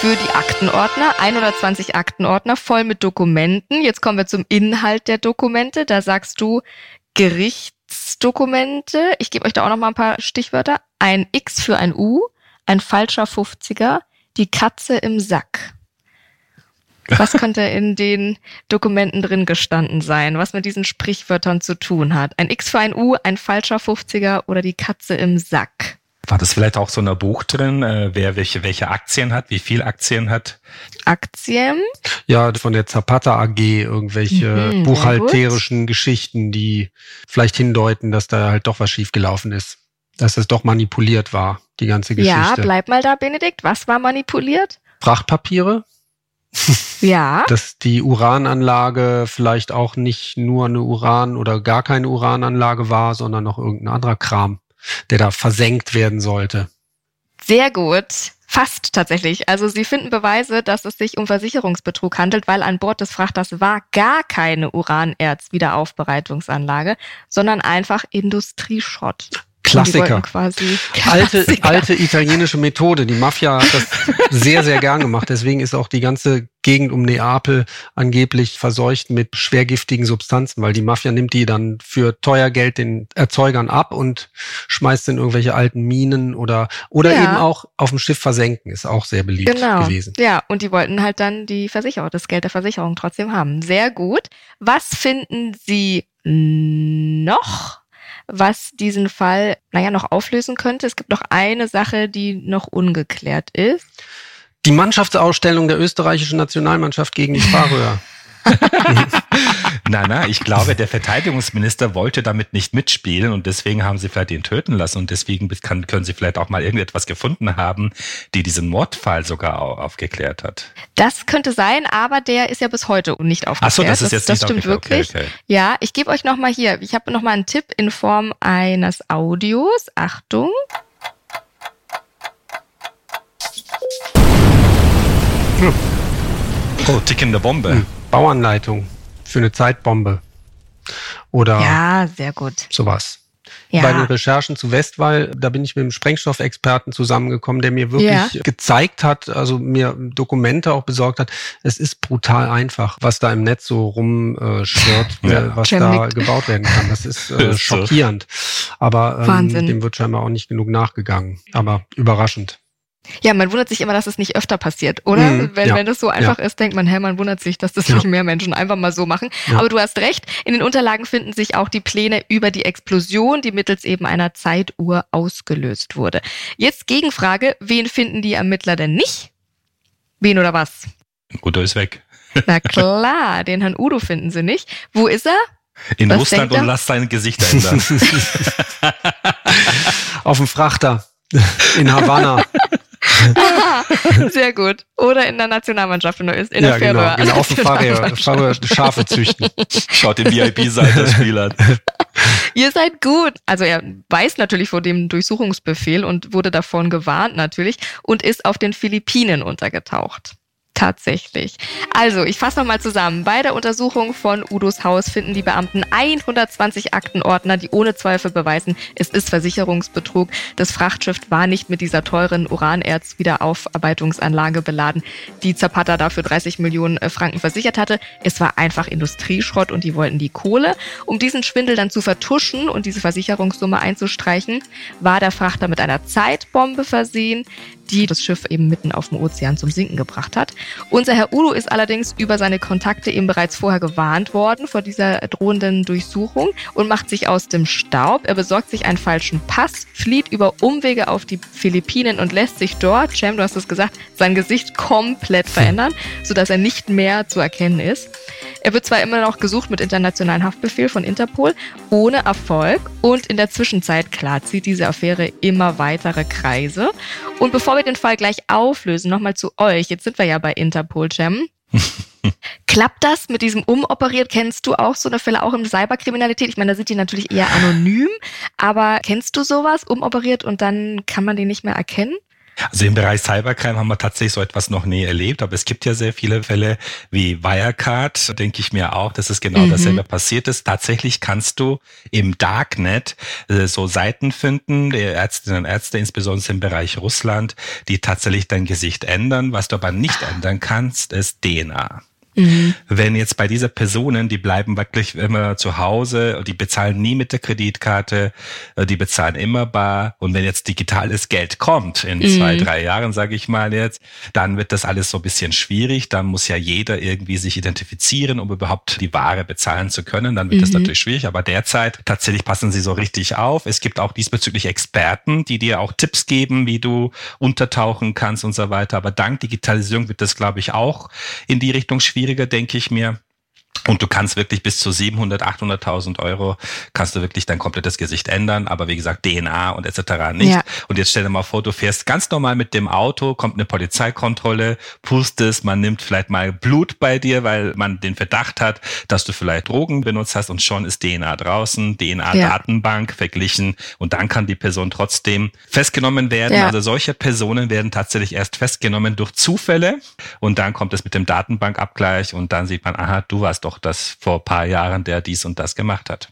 für die Aktenordner, 120 Aktenordner voll mit Dokumenten. Jetzt kommen wir zum Inhalt der Dokumente. Da sagst du Gericht Dokumente. Ich gebe euch da auch noch mal ein paar Stichwörter. Ein X für ein U, ein falscher 50er, die Katze im Sack. Was könnte in den Dokumenten drin gestanden sein, was mit diesen Sprichwörtern zu tun hat? Ein X für ein U, ein falscher 50er oder die Katze im Sack? War das vielleicht auch so ein Buch drin, äh, wer welche, welche Aktien hat, wie viel Aktien hat? Aktien? Ja, von der Zapata AG irgendwelche mhm, buchhalterischen Geschichten, die vielleicht hindeuten, dass da halt doch was schiefgelaufen ist. Dass es doch manipuliert war, die ganze Geschichte. Ja, bleib mal da, Benedikt. Was war manipuliert? Frachtpapiere. Ja. Dass die Urananlage vielleicht auch nicht nur eine Uran- oder gar keine Urananlage war, sondern noch irgendein anderer Kram der da versenkt werden sollte. Sehr gut. Fast tatsächlich. Also sie finden Beweise, dass es sich um Versicherungsbetrug handelt, weil an Bord des Frachters war gar keine Uranerz-Wiederaufbereitungsanlage, sondern einfach Industrieschrott. Klassiker. Alte, alte italienische Methode. Die Mafia hat das sehr, sehr gern gemacht. Deswegen ist auch die ganze Gegend um Neapel angeblich verseucht mit schwergiftigen Substanzen, weil die Mafia nimmt die dann für teuer Geld den Erzeugern ab und schmeißt in irgendwelche alten Minen oder, oder ja. eben auch auf dem Schiff versenken, ist auch sehr beliebt genau. gewesen. Ja, und die wollten halt dann die Versicherung, das Geld der Versicherung trotzdem haben. Sehr gut. Was finden Sie noch? Was diesen Fall, naja, noch auflösen könnte. Es gibt noch eine Sache, die noch ungeklärt ist. Die Mannschaftsausstellung der österreichischen Nationalmannschaft gegen die Färöer. na, na, ich glaube, der Verteidigungsminister wollte damit nicht mitspielen und deswegen haben sie vielleicht ihn töten lassen und deswegen kann, können sie vielleicht auch mal irgendetwas gefunden haben, die diesen Mordfall sogar aufgeklärt hat. Das könnte sein, aber der ist ja bis heute nicht aufgeklärt. Ach so, das ist jetzt das, das stimmt wirklich. Okay, okay. Ja, ich gebe euch noch mal hier, ich habe noch mal einen Tipp in Form eines Audios. Achtung. Hm. Oh, tickende Bombe. Hm. Bauanleitung für eine Zeitbombe. Oder ja, sehr gut. sowas. Ja. Bei den Recherchen zu Westwall, da bin ich mit einem Sprengstoffexperten zusammengekommen, der mir wirklich ja. gezeigt hat, also mir Dokumente auch besorgt hat. Es ist brutal einfach, was da im Netz so rumschwirrt, äh, ja. was Cem da gebaut werden kann. Das ist äh, schockierend. Aber ähm, dem wird scheinbar auch nicht genug nachgegangen. Aber überraschend. Ja, man wundert sich immer, dass es nicht öfter passiert, oder? Mhm, wenn, ja, wenn das so einfach ja. ist, denkt man, hä, man wundert sich, dass das ja. nicht mehr Menschen einfach mal so machen. Aber du hast recht, in den Unterlagen finden sich auch die Pläne über die Explosion, die mittels eben einer Zeituhr ausgelöst wurde. Jetzt Gegenfrage, wen finden die Ermittler denn nicht? Wen oder was? Udo ist weg. Na klar, den Herrn Udo finden sie nicht. Wo ist er? In was Russland und lass sein Gesicht ändern. Auf dem Frachter in Havanna. Sehr gut. Oder in der Nationalmannschaft in der, in der ja, genau, genau. Auf dem Fahrer, Schafe züchten. Schaut den VIP-Seite das Spiel an. Ihr seid gut. Also er weiß natürlich vor dem Durchsuchungsbefehl und wurde davon gewarnt natürlich und ist auf den Philippinen untergetaucht. Tatsächlich. Also, ich fasse nochmal zusammen. Bei der Untersuchung von Udos Haus finden die Beamten 120 Aktenordner, die ohne Zweifel beweisen, es ist Versicherungsbetrug. Das Frachtschiff war nicht mit dieser teuren Uranerz-Wiederaufarbeitungsanlage beladen, die Zapata dafür 30 Millionen äh, Franken versichert hatte. Es war einfach Industrieschrott und die wollten die Kohle. Um diesen Schwindel dann zu vertuschen und diese Versicherungssumme einzustreichen, war der Frachter mit einer Zeitbombe versehen, die das Schiff eben mitten auf dem Ozean zum Sinken gebracht hat. Unser Herr Udo ist allerdings über seine Kontakte eben bereits vorher gewarnt worden vor dieser drohenden Durchsuchung und macht sich aus dem Staub. Er besorgt sich einen falschen Pass, flieht über Umwege auf die Philippinen und lässt sich dort, Cem, du hast es gesagt, sein Gesicht komplett verändern, sodass er nicht mehr zu erkennen ist. Er wird zwar immer noch gesucht mit internationalen Haftbefehl von Interpol, ohne Erfolg. Und in der Zwischenzeit, klar, zieht diese Affäre immer weitere Kreise. Und bevor wir den Fall gleich auflösen, nochmal zu euch. Jetzt sind wir ja bei Interpol, Cem. Klappt das mit diesem Umoperiert? Kennst du auch so eine Fälle auch in Cyberkriminalität? Ich meine, da sind die natürlich eher anonym, aber kennst du sowas, umoperiert und dann kann man die nicht mehr erkennen? Also im Bereich Cybercrime haben wir tatsächlich so etwas noch nie erlebt, aber es gibt ja sehr viele Fälle wie Wirecard, denke ich mir auch, dass es genau mhm. dasselbe passiert ist. Tatsächlich kannst du im Darknet äh, so Seiten finden, der Ärztinnen und Ärzte, insbesondere im Bereich Russland, die tatsächlich dein Gesicht ändern. Was du aber nicht ändern kannst, ist DNA. Mhm. Wenn jetzt bei dieser Personen, die bleiben wirklich immer zu Hause, die bezahlen nie mit der Kreditkarte, äh, die bezahlen immer bar. Und wenn jetzt digitales Geld kommt, in mhm. zwei, drei Jahren, sage ich mal jetzt, dann wird das alles so ein bisschen schwierig. Dann muss ja jeder irgendwie sich identifizieren, um überhaupt die Ware bezahlen zu können. Dann wird mhm. das natürlich schwierig. Aber derzeit tatsächlich passen sie so richtig auf. Es gibt auch diesbezüglich Experten, die dir auch Tipps geben, wie du untertauchen kannst und so weiter. Aber dank Digitalisierung wird das, glaube ich, auch in die Richtung schwierig schwieriger, denke ich mir. Und du kannst wirklich bis zu 700, 800.000 Euro kannst du wirklich dein komplettes Gesicht ändern, aber wie gesagt DNA und etc. nicht. Ja. Und jetzt stell dir mal vor, du fährst ganz normal mit dem Auto, kommt eine Polizeikontrolle, pustest, man nimmt vielleicht mal Blut bei dir, weil man den Verdacht hat, dass du vielleicht Drogen benutzt hast und schon ist DNA draußen, DNA-Datenbank ja. verglichen und dann kann die Person trotzdem festgenommen werden. Ja. Also solche Personen werden tatsächlich erst festgenommen durch Zufälle und dann kommt es mit dem Datenbankabgleich und dann sieht man, aha, du warst doch doch das vor paar Jahren, der dies und das gemacht hat.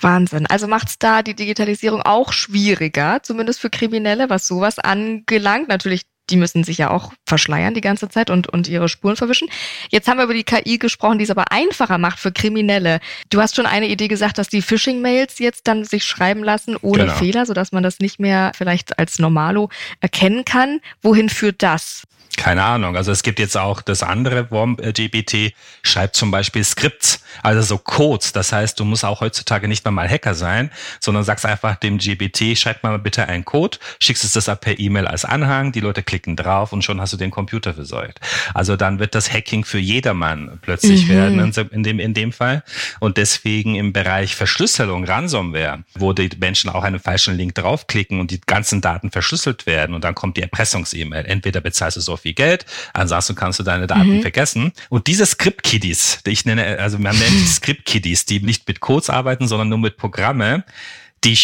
Wahnsinn. Also macht es da die Digitalisierung auch schwieriger, zumindest für Kriminelle, was sowas angelangt. Natürlich, die müssen sich ja auch verschleiern die ganze Zeit und, und ihre Spuren verwischen. Jetzt haben wir über die KI gesprochen, die es aber einfacher macht für Kriminelle. Du hast schon eine Idee gesagt, dass die Phishing-Mails jetzt dann sich schreiben lassen ohne genau. Fehler, sodass man das nicht mehr vielleicht als Normalo erkennen kann. Wohin führt das? Keine Ahnung. Also es gibt jetzt auch das andere WOMP-GPT, schreibt zum Beispiel Skripts, also so Codes. Das heißt, du musst auch heutzutage nicht mehr mal Hacker sein, sondern sagst einfach dem GPT, schreib mal bitte einen Code, schickst es das per E-Mail als Anhang, die Leute klicken drauf und schon hast du den Computer versorgt. Also dann wird das Hacking für jedermann plötzlich mhm. werden in dem, in dem Fall. Und deswegen im Bereich Verschlüsselung, Ransomware, wo die Menschen auch einen falschen Link draufklicken und die ganzen Daten verschlüsselt werden und dann kommt die Erpressungs-E-Mail. Entweder bezahlst du so viel viel Geld, ansonsten kannst du deine Daten mhm. vergessen. Und diese Script-Kiddies, die ich nenne, also man nennt Script-Kiddies, die nicht mit Codes arbeiten, sondern nur mit Programme, die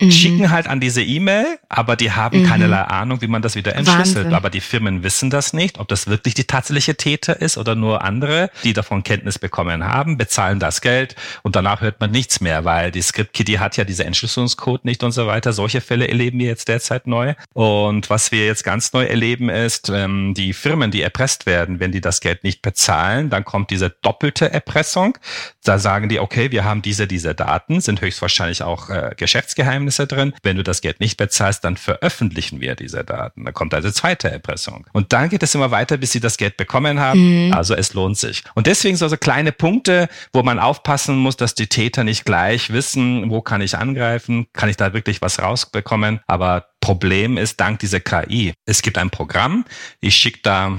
mhm. schicken halt an diese E-Mail, aber die haben mhm. keinerlei Ahnung, wie man das wieder entschlüsselt. Wahnsinn. Aber die Firmen wissen das nicht, ob das wirklich die tatsächliche Täter ist oder nur andere, die davon Kenntnis bekommen haben, bezahlen das Geld und danach hört man nichts mehr, weil die Script-Kitty hat ja diese Entschlüsselungscode nicht und so weiter. Solche Fälle erleben wir jetzt derzeit neu. Und was wir jetzt ganz neu erleben ist, ähm, die Firmen, die erpresst werden, wenn die das Geld nicht bezahlen, dann kommt diese doppelte Erpressung. Da sagen die, okay, wir haben diese, diese Daten, sind höchstwahrscheinlich auch äh, Geschäftsgeheimnisse drin. Wenn du das Geld nicht bezahlst, dann veröffentlichen wir diese Daten. Da kommt also zweite Erpressung. Und dann geht es immer weiter, bis sie das Geld bekommen haben. Mhm. Also es lohnt sich. Und deswegen so, so kleine Punkte, wo man aufpassen muss, dass die Täter nicht gleich wissen, wo kann ich angreifen, kann ich da wirklich was rausbekommen. Aber Problem ist dank dieser KI. Es gibt ein Programm, ich schicke da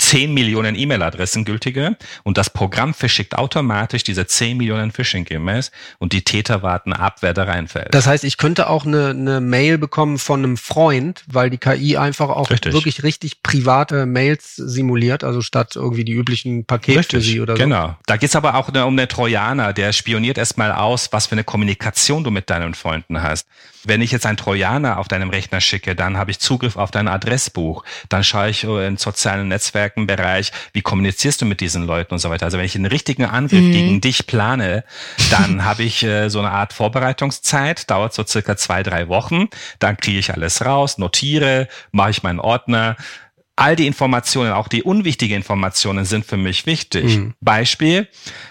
10 Millionen E-Mail-Adressen gültige und das Programm verschickt automatisch diese 10 Millionen Phishing-E-Mails und die Täter warten ab, wer da reinfällt. Das heißt, ich könnte auch eine, eine Mail bekommen von einem Freund, weil die KI einfach auch richtig. wirklich richtig private Mails simuliert, also statt irgendwie die üblichen Pakete für sie oder so. Genau. Da geht's aber auch um eine Trojaner, der spioniert erstmal aus, was für eine Kommunikation du mit deinen Freunden hast. Wenn ich jetzt einen Trojaner auf deinem Rechner schicke, dann habe ich Zugriff auf dein Adressbuch. Dann schaue ich in sozialen Netzwerken Bereich, wie kommunizierst du mit diesen Leuten und so weiter. Also wenn ich einen richtigen Angriff mhm. gegen dich plane, dann habe ich äh, so eine Art Vorbereitungszeit, dauert so circa zwei, drei Wochen. Dann kriege ich alles raus, notiere, mache ich meinen Ordner, all die Informationen, auch die unwichtigen Informationen sind für mich wichtig. Mhm. Beispiel,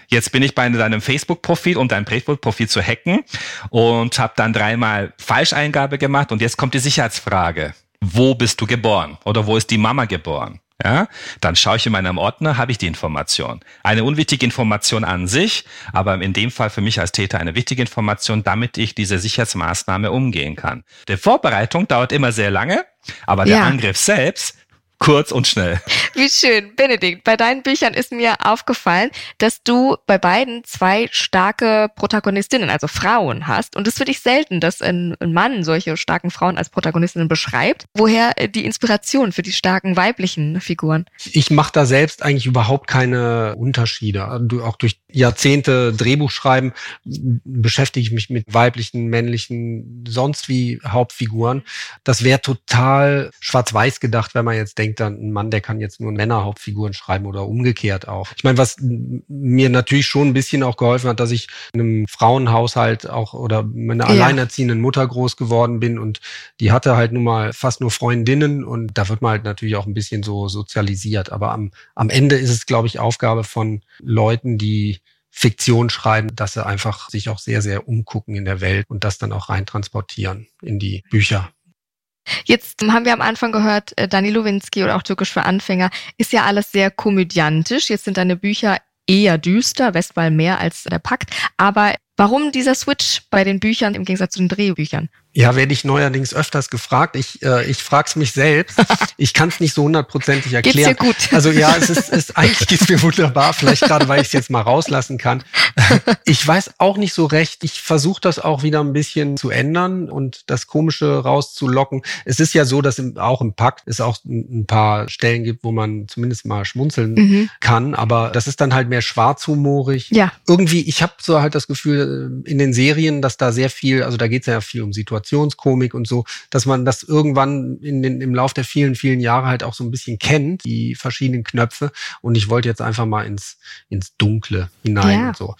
jetzt bin ich bei deinem Facebook-Profil, um dein Facebook-Profil zu hacken und habe dann dreimal Falscheingabe gemacht und jetzt kommt die Sicherheitsfrage. Wo bist du geboren? Oder wo ist die Mama geboren? Ja, dann schaue ich in meinem Ordner, habe ich die Information. Eine unwichtige Information an sich, aber in dem Fall für mich als Täter eine wichtige Information, damit ich diese Sicherheitsmaßnahme umgehen kann. Die Vorbereitung dauert immer sehr lange, aber der ja. Angriff selbst kurz und schnell. Wie schön. Benedikt, bei deinen Büchern ist mir aufgefallen, dass du bei beiden zwei starke Protagonistinnen, also Frauen hast. Und es ist für dich selten, dass ein, Mann solche starken Frauen als Protagonistinnen beschreibt. Woher die Inspiration für die starken weiblichen Figuren? Ich mache da selbst eigentlich überhaupt keine Unterschiede. Auch durch Jahrzehnte Drehbuch schreiben beschäftige ich mich mit weiblichen, männlichen, sonst wie Hauptfiguren. Das wäre total schwarz-weiß gedacht, wenn man jetzt denkt, denkt dann, ein Mann, der kann jetzt nur Männerhauptfiguren schreiben oder umgekehrt auch. Ich meine, was mir natürlich schon ein bisschen auch geholfen hat, dass ich in einem Frauenhaushalt auch oder meiner ja. alleinerziehenden Mutter groß geworden bin und die hatte halt nun mal fast nur Freundinnen und da wird man halt natürlich auch ein bisschen so sozialisiert. Aber am, am Ende ist es, glaube ich, Aufgabe von Leuten, die Fiktion schreiben, dass sie einfach sich auch sehr, sehr umgucken in der Welt und das dann auch rein transportieren in die Bücher. Jetzt haben wir am Anfang gehört, äh, Dani Lowinski oder auch Türkisch für Anfänger ist ja alles sehr komödiantisch. Jetzt sind deine Bücher eher düster, Westwall mehr als der Pakt. Aber warum dieser Switch bei den Büchern im Gegensatz zu den Drehbüchern? Ja, werde ich neuerdings öfters gefragt. Ich, äh, ich frage es mich selbst. Ich kann es nicht so hundertprozentig erklären. Geht's dir gut? Also ja, es ist, ist eigentlich geht's mir wunderbar. Vielleicht gerade, weil ich es jetzt mal rauslassen kann. Ich weiß auch nicht so recht. Ich versuche das auch wieder ein bisschen zu ändern und das Komische rauszulocken. Es ist ja so, dass im, auch im Pakt es auch ein paar Stellen gibt, wo man zumindest mal schmunzeln mhm. kann. Aber das ist dann halt mehr schwarzhumorig. Ja. Irgendwie, ich habe so halt das Gefühl in den Serien, dass da sehr viel, also da geht es ja viel um Situationen Situationskomik und so, dass man das irgendwann in den, im Lauf der vielen, vielen Jahre halt auch so ein bisschen kennt, die verschiedenen Knöpfe. Und ich wollte jetzt einfach mal ins, ins Dunkle hinein ja. und so.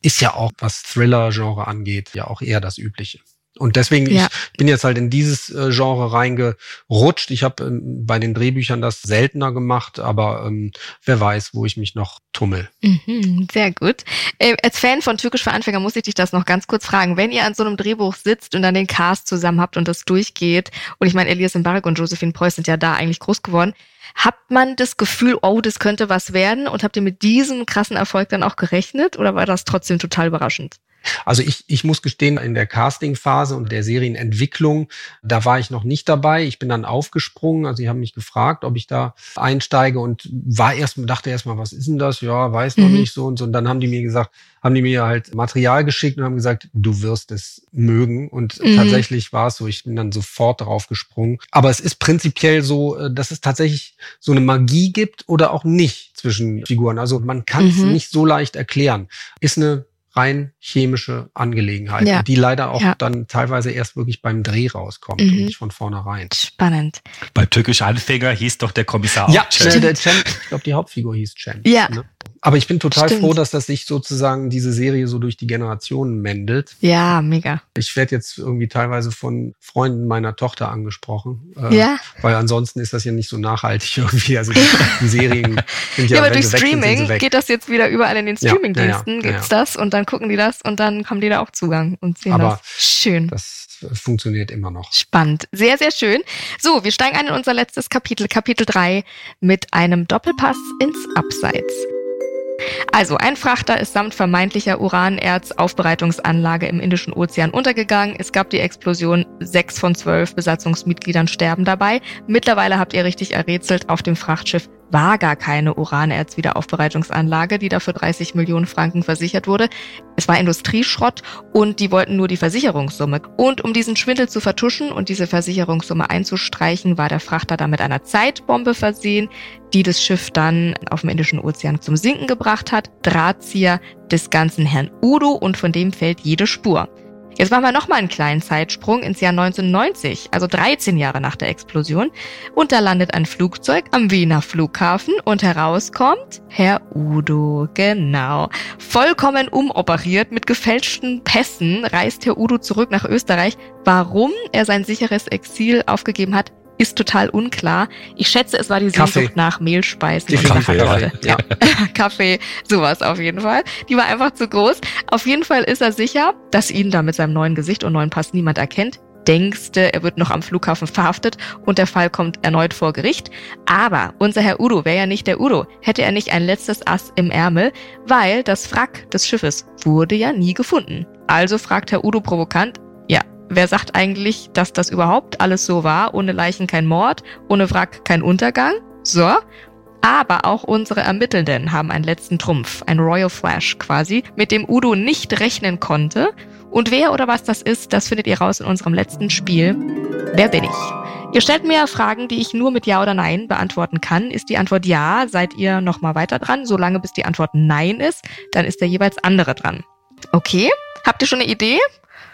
Ist ja auch, was Thriller-Genre angeht, ja auch eher das Übliche. Und deswegen, ja. ich bin jetzt halt in dieses äh, Genre reingerutscht. Ich habe ähm, bei den Drehbüchern das seltener gemacht, aber ähm, wer weiß, wo ich mich noch tummel. Mhm, sehr gut. Äh, als Fan von Türkisch für Anfänger muss ich dich das noch ganz kurz fragen. Wenn ihr an so einem Drehbuch sitzt und dann den Cast zusammen habt und das durchgeht, und ich meine, Elias Mbarek und Josephine Preuß sind ja da eigentlich groß geworden, Habt man das Gefühl, oh, das könnte was werden? Und habt ihr mit diesem krassen Erfolg dann auch gerechnet? Oder war das trotzdem total überraschend? Also ich, ich muss gestehen, in der Castingphase und der Serienentwicklung, da war ich noch nicht dabei. Ich bin dann aufgesprungen. Also sie haben mich gefragt, ob ich da einsteige und war erst, dachte erst mal, was ist denn das? Ja, weiß noch mhm. nicht so und so. Und dann haben die mir gesagt, haben die mir halt Material geschickt und haben gesagt, du wirst es mögen. Und mhm. tatsächlich war es so. Ich bin dann sofort darauf gesprungen. Aber es ist prinzipiell so, äh, dass es tatsächlich so eine Magie gibt oder auch nicht zwischen Figuren. Also man kann es mhm. nicht so leicht erklären. Ist eine rein chemische Angelegenheit, ja. die leider auch ja. dann teilweise erst wirklich beim Dreh rauskommt mhm. und nicht von vornherein. Spannend. Bei Türkisch Anfänger hieß doch der Kommissar ja, auch Cem. Ja, der Cem, ich glaube, die Hauptfigur hieß Cem. Ja. Ne? Aber ich bin total Stimmt. froh, dass das sich sozusagen diese Serie so durch die Generationen mendelt. Ja, mega. Ich werde jetzt irgendwie teilweise von Freunden meiner Tochter angesprochen. Äh, ja. Weil ansonsten ist das ja nicht so nachhaltig irgendwie. Also die, die Serien sind ja, ja aber durch Streaming geht das jetzt wieder überall in den Streamingdiensten, ja, ja, gibt's das und dann gucken die das und dann haben die da auch Zugang und sehen aber das. Schön. Das funktioniert immer noch. Spannend. Sehr, sehr schön. So, wir steigen ein in unser letztes Kapitel, Kapitel 3, mit einem Doppelpass ins Abseits. Also, ein Frachter ist samt vermeintlicher Uranerz-Aufbereitungsanlage im Indischen Ozean untergegangen. Es gab die Explosion. Sechs von zwölf Besatzungsmitgliedern sterben dabei. Mittlerweile habt ihr richtig errätselt, auf dem Frachtschiff war gar keine Uranerzwiederaufbereitungsanlage, die dafür 30 Millionen Franken versichert wurde. Es war Industrieschrott und die wollten nur die Versicherungssumme. Und um diesen Schwindel zu vertuschen und diese Versicherungssumme einzustreichen, war der Frachter dann mit einer Zeitbombe versehen, die das Schiff dann auf dem Indischen Ozean zum Sinken gebracht hat. Drahtzieher des ganzen Herrn Udo und von dem fällt jede Spur. Jetzt machen wir nochmal einen kleinen Zeitsprung ins Jahr 1990, also 13 Jahre nach der Explosion. Und da landet ein Flugzeug am Wiener Flughafen und herauskommt Herr Udo, genau. Vollkommen umoperiert mit gefälschten Pässen reist Herr Udo zurück nach Österreich. Warum er sein sicheres Exil aufgegeben hat, ist total unklar. Ich schätze, es war die Sehnsucht nach Mehlspeisen die Kaffee, Leute. Ja. Kaffee, sowas auf jeden Fall. Die war einfach zu groß. Auf jeden Fall ist er sicher, dass ihn da mit seinem neuen Gesicht und neuen Pass niemand erkennt. Denkste, er wird noch am Flughafen verhaftet und der Fall kommt erneut vor Gericht. Aber unser Herr Udo wäre ja nicht der Udo, hätte er nicht ein letztes Ass im Ärmel, weil das Wrack des Schiffes wurde ja nie gefunden. Also fragt Herr Udo provokant, Wer sagt eigentlich, dass das überhaupt alles so war? Ohne Leichen kein Mord, ohne Wrack kein Untergang? So. Aber auch unsere Ermittelnden haben einen letzten Trumpf, ein Royal Flash quasi, mit dem Udo nicht rechnen konnte. Und wer oder was das ist, das findet ihr raus in unserem letzten Spiel. Wer bin ich? Ihr stellt mir Fragen, die ich nur mit Ja oder Nein beantworten kann. Ist die Antwort Ja, seid ihr nochmal weiter dran. Solange bis die Antwort Nein ist, dann ist der jeweils andere dran. Okay? Habt ihr schon eine Idee?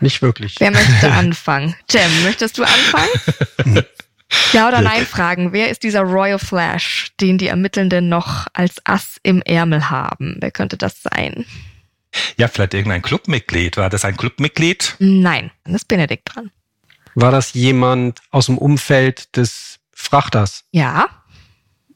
Nicht wirklich. Wer möchte anfangen? Jem, möchtest du anfangen? ja oder nein fragen. Wer ist dieser Royal Flash, den die Ermittelnden noch als Ass im Ärmel haben? Wer könnte das sein? Ja, vielleicht irgendein Clubmitglied. War das ein Clubmitglied? Nein, dann ist Benedikt dran. War das jemand aus dem Umfeld des Frachters? Ja.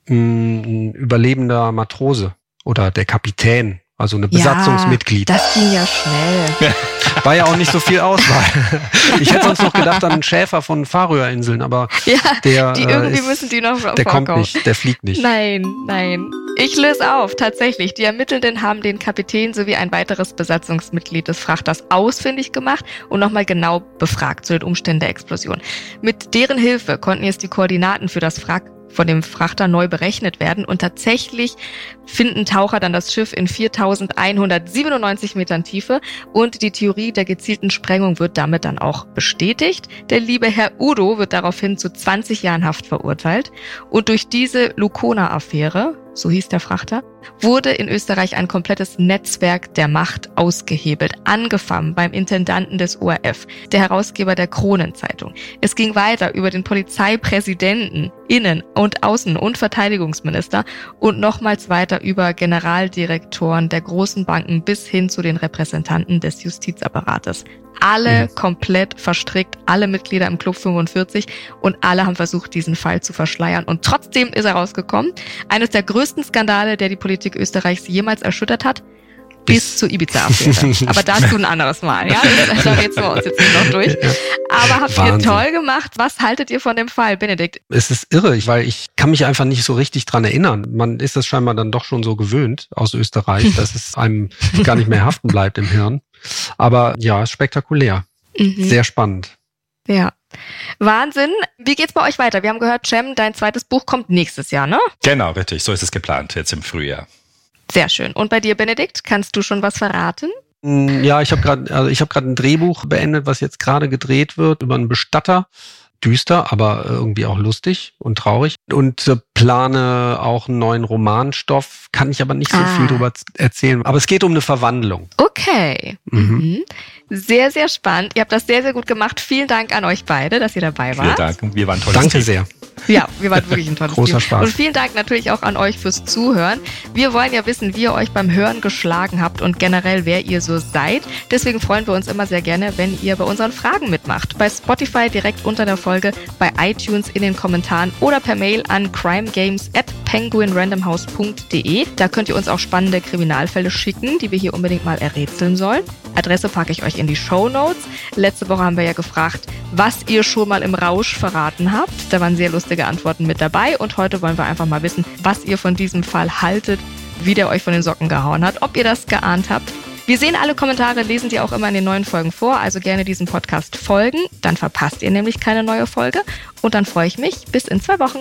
Ein überlebender Matrose oder der Kapitän also eine Besatzungsmitglied. Ja, das ging ja schnell. War ja auch nicht so viel Auswahl. Ich hätte sonst noch gedacht an einen Schäfer von Färöerinseln, aber ja, der, die irgendwie äh, ist, müssen die noch Der vorkommen. kommt nicht, der fliegt nicht. Nein, nein. Ich löse auf, tatsächlich. Die Ermittelnden haben den Kapitän sowie ein weiteres Besatzungsmitglied des Frachters ausfindig gemacht und nochmal genau befragt zu den Umständen der Explosion. Mit deren Hilfe konnten jetzt die Koordinaten für das Wrack von dem Frachter neu berechnet werden. Und tatsächlich finden Taucher dann das Schiff in 4197 Metern Tiefe und die Theorie der gezielten Sprengung wird damit dann auch bestätigt. Der liebe Herr Udo wird daraufhin zu 20 Jahren Haft verurteilt. Und durch diese Lukona-Affäre, so hieß der Frachter, wurde in Österreich ein komplettes Netzwerk der Macht ausgehebelt, angefangen beim Intendanten des ORF, der Herausgeber der Kronenzeitung. Es ging weiter über den Polizeipräsidenten, Innen- und Außen- und Verteidigungsminister und nochmals weiter über Generaldirektoren der großen Banken bis hin zu den Repräsentanten des Justizapparates alle mhm. komplett verstrickt, alle Mitglieder im Club 45 und alle haben versucht, diesen Fall zu verschleiern. Und trotzdem ist er rausgekommen. Eines der größten Skandale, der die Politik Österreichs jemals erschüttert hat, bis zur Ibiza-Affäre. Aber dazu ein anderes Mal, ja? Da rätseln wir uns jetzt nicht noch durch. Aber habt Wahnsinn. ihr toll gemacht. Was haltet ihr von dem Fall, Benedikt? Es ist irre, weil ich kann mich einfach nicht so richtig dran erinnern. Man ist das scheinbar dann doch schon so gewöhnt aus Österreich, dass es einem gar nicht mehr haften bleibt im Hirn. Aber ja, spektakulär. Mhm. Sehr spannend. Ja. Wahnsinn. Wie geht's bei euch weiter? Wir haben gehört, Cem, dein zweites Buch kommt nächstes Jahr, ne? Genau, richtig. So ist es geplant, jetzt im Frühjahr. Sehr schön. Und bei dir, Benedikt, kannst du schon was verraten? Mm, ja, ich habe gerade also ich habe gerade ein Drehbuch beendet, was jetzt gerade gedreht wird über einen Bestatter düster, aber irgendwie auch lustig und traurig. Und äh, plane auch einen neuen Romanstoff, kann ich aber nicht so ah. viel drüber erzählen. Aber es geht um eine Verwandlung. Okay. Mhm. mhm. Sehr, sehr spannend. Ihr habt das sehr, sehr gut gemacht. Vielen Dank an euch beide, dass ihr dabei wart. Vielen Dank. Wir waren toll. Danke sehr. Ja, wir waren wirklich ein tolles Großer Team. Spaß. Und vielen Dank natürlich auch an euch fürs Zuhören. Wir wollen ja wissen, wie ihr euch beim Hören geschlagen habt und generell, wer ihr so seid. Deswegen freuen wir uns immer sehr gerne, wenn ihr bei unseren Fragen mitmacht. Bei Spotify direkt unter der Folge, bei iTunes in den Kommentaren oder per Mail an crimegames at penguinrandomhouse.de. Da könnt ihr uns auch spannende Kriminalfälle schicken, die wir hier unbedingt mal errätseln sollen. Adresse packe ich euch in die Show Notes. Letzte Woche haben wir ja gefragt, was ihr schon mal im Rausch verraten habt. Da waren sehr lustige Antworten mit dabei und heute wollen wir einfach mal wissen, was ihr von diesem Fall haltet wie der euch von den Socken gehauen hat, ob ihr das geahnt habt. Wir sehen alle Kommentare, lesen die auch immer in den neuen Folgen vor, also gerne diesem Podcast folgen. Dann verpasst ihr nämlich keine neue Folge. Und dann freue ich mich bis in zwei Wochen.